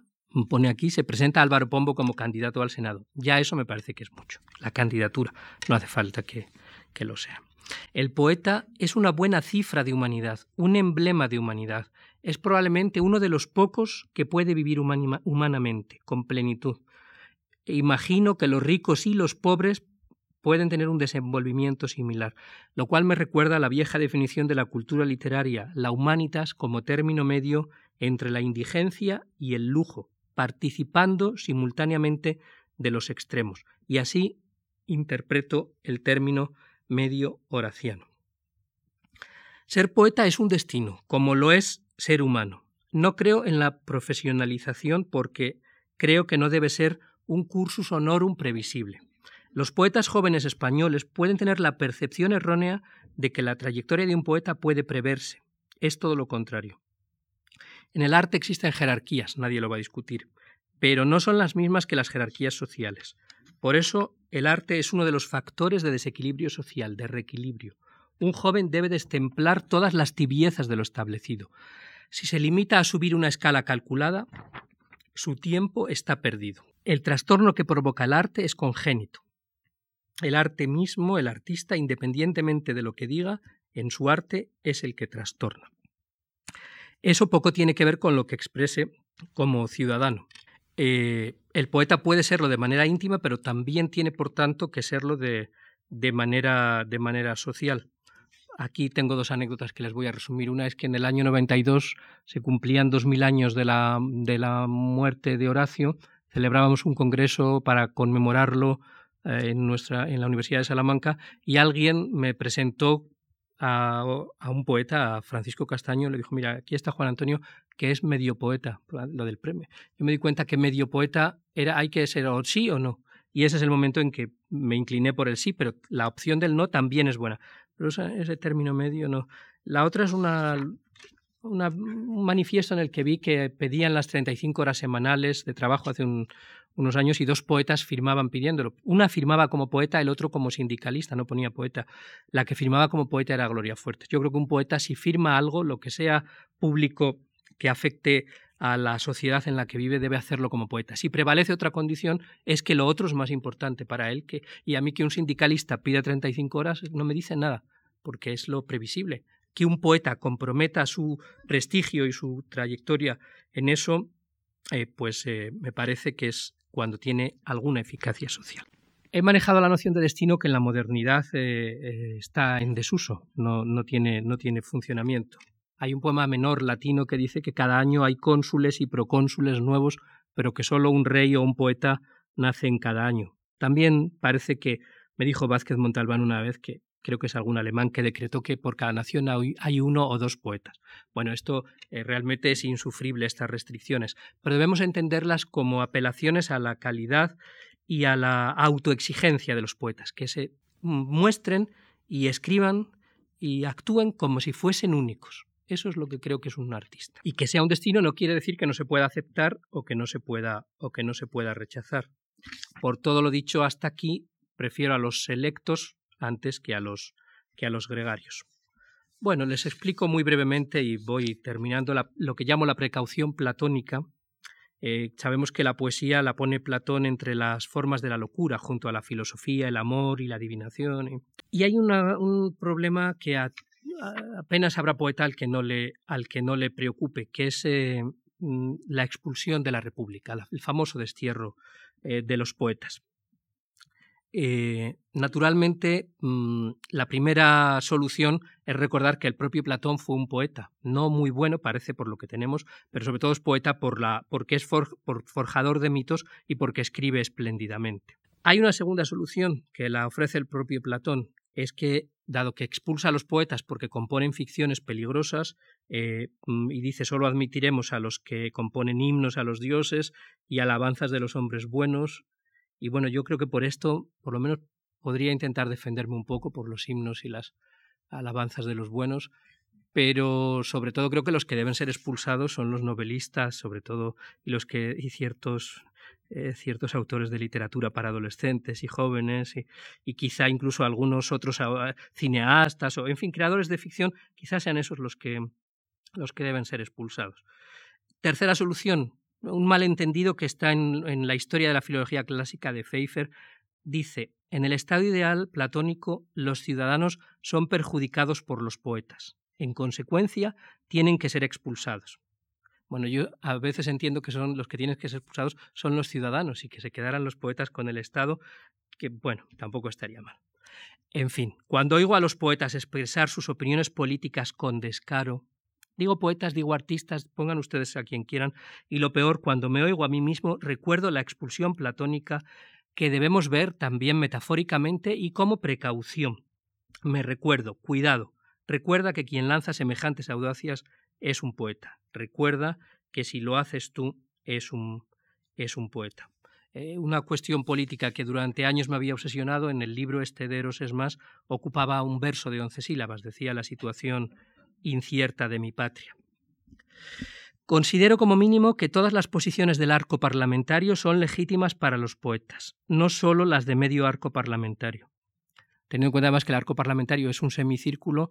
pone aquí, se presenta Álvaro Pombo como candidato al Senado. Ya eso me parece que es mucho. La candidatura no hace falta que, que lo sea. El poeta es una buena cifra de humanidad, un emblema de humanidad. Es probablemente uno de los pocos que puede vivir humanamente, con plenitud. Imagino que los ricos y los pobres pueden tener un desenvolvimiento similar, lo cual me recuerda a la vieja definición de la cultura literaria, la humanitas como término medio entre la indigencia y el lujo, participando simultáneamente de los extremos. Y así interpreto el término medio horaciano. Ser poeta es un destino, como lo es ser humano. No creo en la profesionalización porque creo que no debe ser un cursus honorum previsible. Los poetas jóvenes españoles pueden tener la percepción errónea de que la trayectoria de un poeta puede preverse. Es todo lo contrario. En el arte existen jerarquías, nadie lo va a discutir, pero no son las mismas que las jerarquías sociales. Por eso, el arte es uno de los factores de desequilibrio social, de reequilibrio. Un joven debe destemplar todas las tibiezas de lo establecido. Si se limita a subir una escala calculada, su tiempo está perdido. El trastorno que provoca el arte es congénito. El arte mismo, el artista, independientemente de lo que diga, en su arte es el que trastorna. Eso poco tiene que ver con lo que exprese como ciudadano. Eh, el poeta puede serlo de manera íntima, pero también tiene, por tanto, que serlo de, manera, de manera social. Aquí tengo dos anécdotas que les voy a resumir. Una es que en el año 92 se cumplían 2.000 años de la, de la muerte de Horacio. Celebrábamos un congreso para conmemorarlo eh, en, nuestra, en la Universidad de Salamanca y alguien me presentó a, un poeta, a Francisco Castaño, le dijo, mira, aquí está Juan Antonio, que es medio poeta, lo del premio. Yo me di cuenta que medio poeta era, hay que ser o sí o no. Y ese es el momento en que me incliné por el sí, pero la opción del no también es buena. Pero ese término medio no. La otra es una, un manifiesto en el que vi que pedían las 35 horas semanales de trabajo hace un, unos años y dos poetas firmaban pidiéndolo. Una firmaba como poeta, el otro como sindicalista, no ponía poeta. La que firmaba como poeta era Gloria Fuertes. Yo creo que un poeta si firma algo, lo que sea público que afecte a la sociedad en la que vive debe hacerlo como poeta. Si prevalece otra condición es que lo otro es más importante para él que y a mí que un sindicalista pida 35 horas no me dice nada, porque es lo previsible. Que un poeta comprometa su prestigio y su trayectoria en eso, eh, pues eh, me parece que es cuando tiene alguna eficacia social. He manejado la noción de destino que en la modernidad eh, eh, está en desuso, no, no, tiene, no tiene funcionamiento. Hay un poema menor latino que dice que cada año hay cónsules y procónsules nuevos, pero que solo un rey o un poeta nace en cada año. También parece que, me dijo Vázquez Montalbán una vez, que creo que es algún alemán que decretó que por cada nación hay uno o dos poetas. Bueno, esto eh, realmente es insufrible, estas restricciones, pero debemos entenderlas como apelaciones a la calidad y a la autoexigencia de los poetas, que se muestren y escriban y actúen como si fuesen únicos. Eso es lo que creo que es un artista. Y que sea un destino no quiere decir que no se pueda aceptar o que no se pueda o que no se pueda rechazar. Por todo lo dicho hasta aquí, prefiero a los selectos antes que a los, que a los gregarios. Bueno, les explico muy brevemente y voy terminando lo que llamo la precaución platónica. Eh, sabemos que la poesía la pone Platón entre las formas de la locura, junto a la filosofía, el amor y la adivinación. Y hay un problema que apenas habrá poeta al que no le, al que no le preocupe, que es eh, mm, la expulsión de la República, el famoso destierro eh, de los poetas. Eh, naturalmente, mm, la primera solución es recordar que el propio Platón fue un poeta, no muy bueno, parece por lo que tenemos, pero sobre todo es poeta por la, porque es forjador de mitos y porque escribe espléndidamente. Hay una segunda solución que la ofrece el propio Platón, es que, dado que expulsa a los poetas porque componen ficciones peligrosas, eh, mm, y dice solo admitiremos a los que componen himnos a los dioses y alabanzas de los hombres buenos, y bueno, yo creo que por esto, por lo menos, podría intentar defenderme un poco por los himnos y las alabanzas de los buenos, pero sobre todo creo que los que deben ser expulsados son los novelistas, sobre todo, y los que y ciertos eh, ciertos autores de literatura para adolescentes y jóvenes y, y, quizá incluso algunos otros cineastas o en fin creadores de ficción quizás sean esos los que los que deben ser expulsados. Tercera solución un malentendido que está en, la historia de la filología clásica de Pfeiffer. Dice, en el estado ideal platónico los ciudadanos son perjudicados por los poetas. En consecuencia, tienen que ser expulsados. Bueno, yo a veces entiendo que son los que tienen que ser expulsados son los ciudadanos y que se quedaran los poetas con el Estado, que bueno, tampoco estaría mal. En fin, cuando oigo a los poetas expresar sus opiniones políticas con descaro, digo poetas, digo artistas, pongan ustedes a quien quieran, y lo peor, cuando me oigo a mí mismo, recuerdo la expulsión platónica que debemos ver también metafóricamente y como precaución. Me recuerdo, cuidado, recuerda que quien lanza semejantes audacias es un poeta. Recuerda que si lo haces tú es un, es un poeta. Eh, una cuestión política que durante años me había obsesionado en el libro este de Eros es más ocupaba un verso de once sílabas, decía la situación incierta de mi patria. Considero como mínimo que todas las posiciones del arco parlamentario son legítimas para los poetas, no solo las de medio arco parlamentario teniendo en cuenta además que el arco parlamentario es un semicírculo,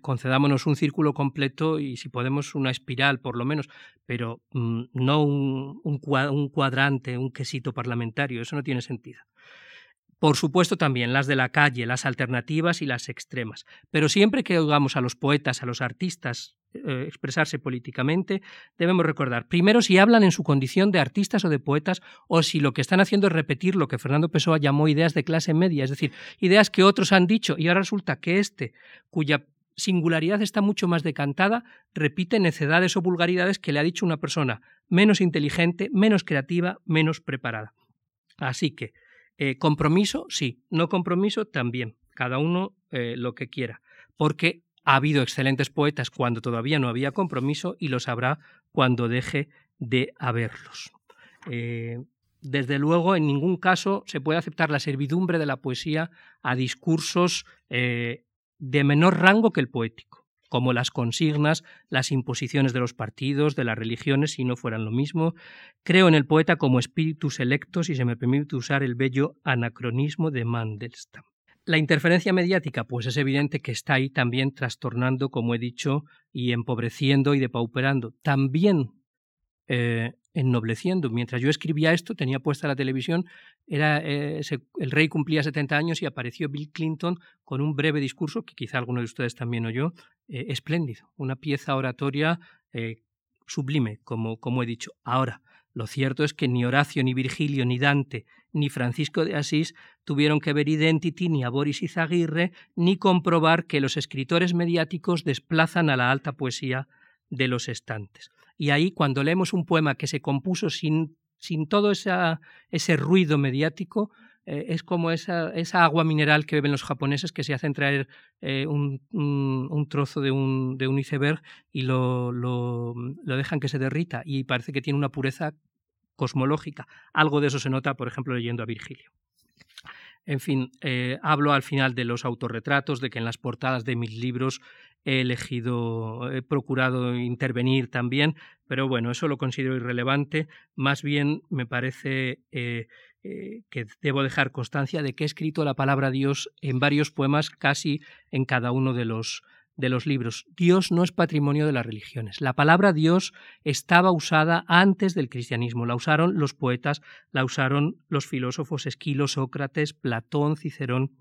concedámonos un círculo completo y si podemos una espiral por lo menos, pero mm, no un, un, cuadrante, un quesito parlamentario, eso no tiene sentido. Por supuesto también las de la calle, las alternativas y las extremas. Pero siempre que oigamos a los poetas, a los artistas eh, expresarse políticamente, debemos recordar, primero, si hablan en su condición de artistas o de poetas, o si lo que están haciendo es repetir lo que Fernando Pessoa llamó ideas de clase media, es decir, ideas que otros han dicho y ahora resulta que este, cuya singularidad está mucho más decantada, repite necedades o vulgaridades que le ha dicho una persona menos inteligente, menos creativa, menos preparada. Así que, eh, compromiso, sí. No compromiso, también. Cada uno eh, lo que quiera. Porque ha habido excelentes poetas cuando todavía no había compromiso y los habrá cuando deje de haberlos. Eh, desde luego, en ningún caso se puede aceptar la servidumbre de la poesía a discursos de menor rango que el poético como las consignas, las imposiciones de los partidos, de las religiones, si no fueran lo mismo. Creo en el poeta como espíritus electos, y se me permite usar el bello anacronismo de Mandelstam. La interferencia mediática, pues es evidente que está ahí también trastornando, como he dicho, y empobreciendo y depauperando. También eh, ennobleciendo. Mientras yo escribía esto, tenía puesta la televisión, era, eh, el rey cumplía 70 años y apareció Bill Clinton con un breve discurso, que quizá alguno de ustedes también oyó, eh, espléndido, una pieza oratoria eh, sublime, como, como he dicho. Ahora, lo cierto es que ni Horacio, ni Virgilio, ni Dante, ni Francisco de Asís tuvieron que ver Identity, ni a Boris Izaguirre, ni comprobar que los escritores mediáticos desplazan a la alta poesía de los estantes. Y ahí, cuando leemos un poema que se compuso sin, sin todo ese ruido mediático, eh, es como esa, esa, agua mineral que beben los japoneses que se hacen traer eh, un, un, trozo de un, de un iceberg y lo, lo, dejan que se derrita y parece que tiene una pureza cosmológica. Algo de eso se nota, por ejemplo, leyendo a Virgilio. En fin, eh, hablo al final de los autorretratos, de que en las portadas de mis libros he elegido, he procurado intervenir también, pero bueno, eso lo considero irrelevante. Más bien me parece eh, eh, que debo dejar constancia de que he escrito la palabra Dios en varios poemas, casi en cada uno de los, de los libros. Dios no es patrimonio de las religiones. La palabra Dios estaba usada antes del cristianismo. La usaron los poetas, la usaron los filósofos Esquilo, Sócrates, Platón, Cicerón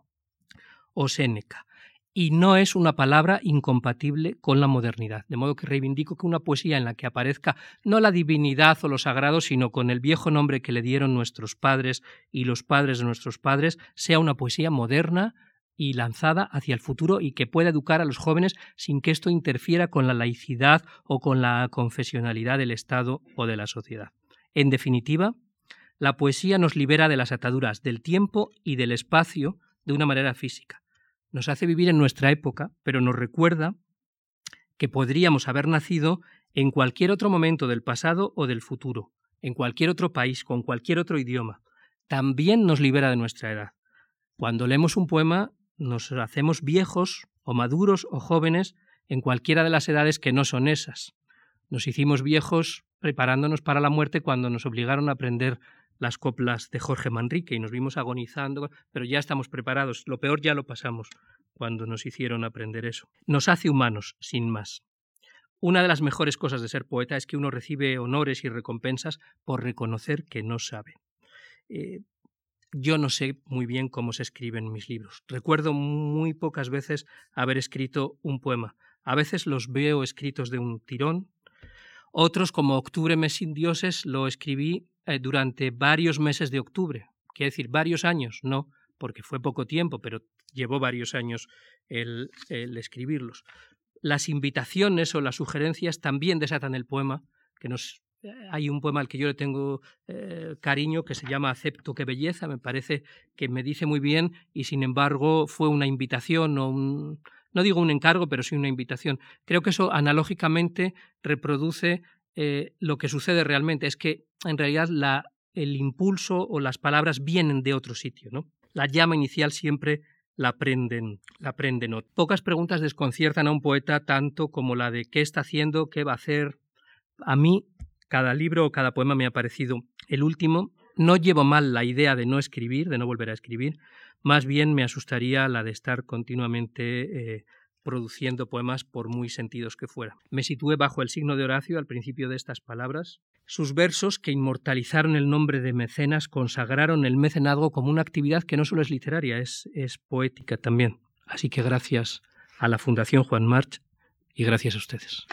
o Séneca y no es una palabra incompatible con la modernidad. De modo que reivindico que una poesía en la que aparezca no la divinidad o lo sagrado, sino con el viejo nombre que le dieron nuestros padres y los padres de nuestros padres, sea una poesía moderna y lanzada hacia el futuro y que pueda educar a los jóvenes sin que esto interfiera con la laicidad o con la confesionalidad del Estado o de la sociedad. En definitiva, la poesía nos libera de las ataduras del tiempo y del espacio de una manera física nos hace vivir en nuestra época, pero nos recuerda que podríamos haber nacido en cualquier otro momento del pasado o del futuro, en cualquier otro país, con cualquier otro idioma. También nos libera de nuestra edad. Cuando leemos un poema, nos hacemos viejos o maduros o jóvenes en cualquiera de las edades que no son esas. Nos hicimos viejos preparándonos para la muerte cuando nos obligaron a aprender las coplas de Jorge Manrique y nos vimos agonizando, pero ya estamos preparados. Lo peor ya lo pasamos cuando nos hicieron aprender eso. Nos hace humanos, sin más. una de las mejores cosas de ser poeta es que uno recibe honores y recompensas por reconocer que no sabe. Eh, yo no sé muy bien cómo se escriben mis libros. Recuerdo muy pocas veces haber escrito un poema. A veces los veo escritos de un tirón. Otros, como Octubre mes sin dioses, lo escribí eh, durante varios meses de octubre. Quiere decir, varios años, no, porque fue poco tiempo, pero llevó varios años el, escribirlos. Las invitaciones o las sugerencias también desatan el poema, que nos hay un poema al que yo le tengo eh, cariño que se llama Acepto que belleza, me parece que me dice muy bien y sin embargo fue una invitación o no digo un encargo, pero sí una invitación. Creo que eso analógicamente reproduce eh, lo que sucede realmente, es que en realidad el impulso o las palabras vienen de otro sitio, ¿no? La llama inicial siempre la prenden, la prenden. Pocas preguntas desconciertan a un poeta tanto como la de qué está haciendo, qué va a hacer. A mí cada libro o cada poema me ha parecido el último. No llevo mal la idea de no escribir, de no volver a escribir, más bien me asustaría la de estar continuamente eh, produciendo poemas por muy sentidos que fueran. Me situé bajo el signo de Horacio al principio de estas palabras. Sus versos, que inmortalizaron el nombre de mecenas, consagraron el mecenazgo como una actividad que no solo es literaria, es, es poética también. Así que gracias a la Fundación Juan March y gracias a ustedes.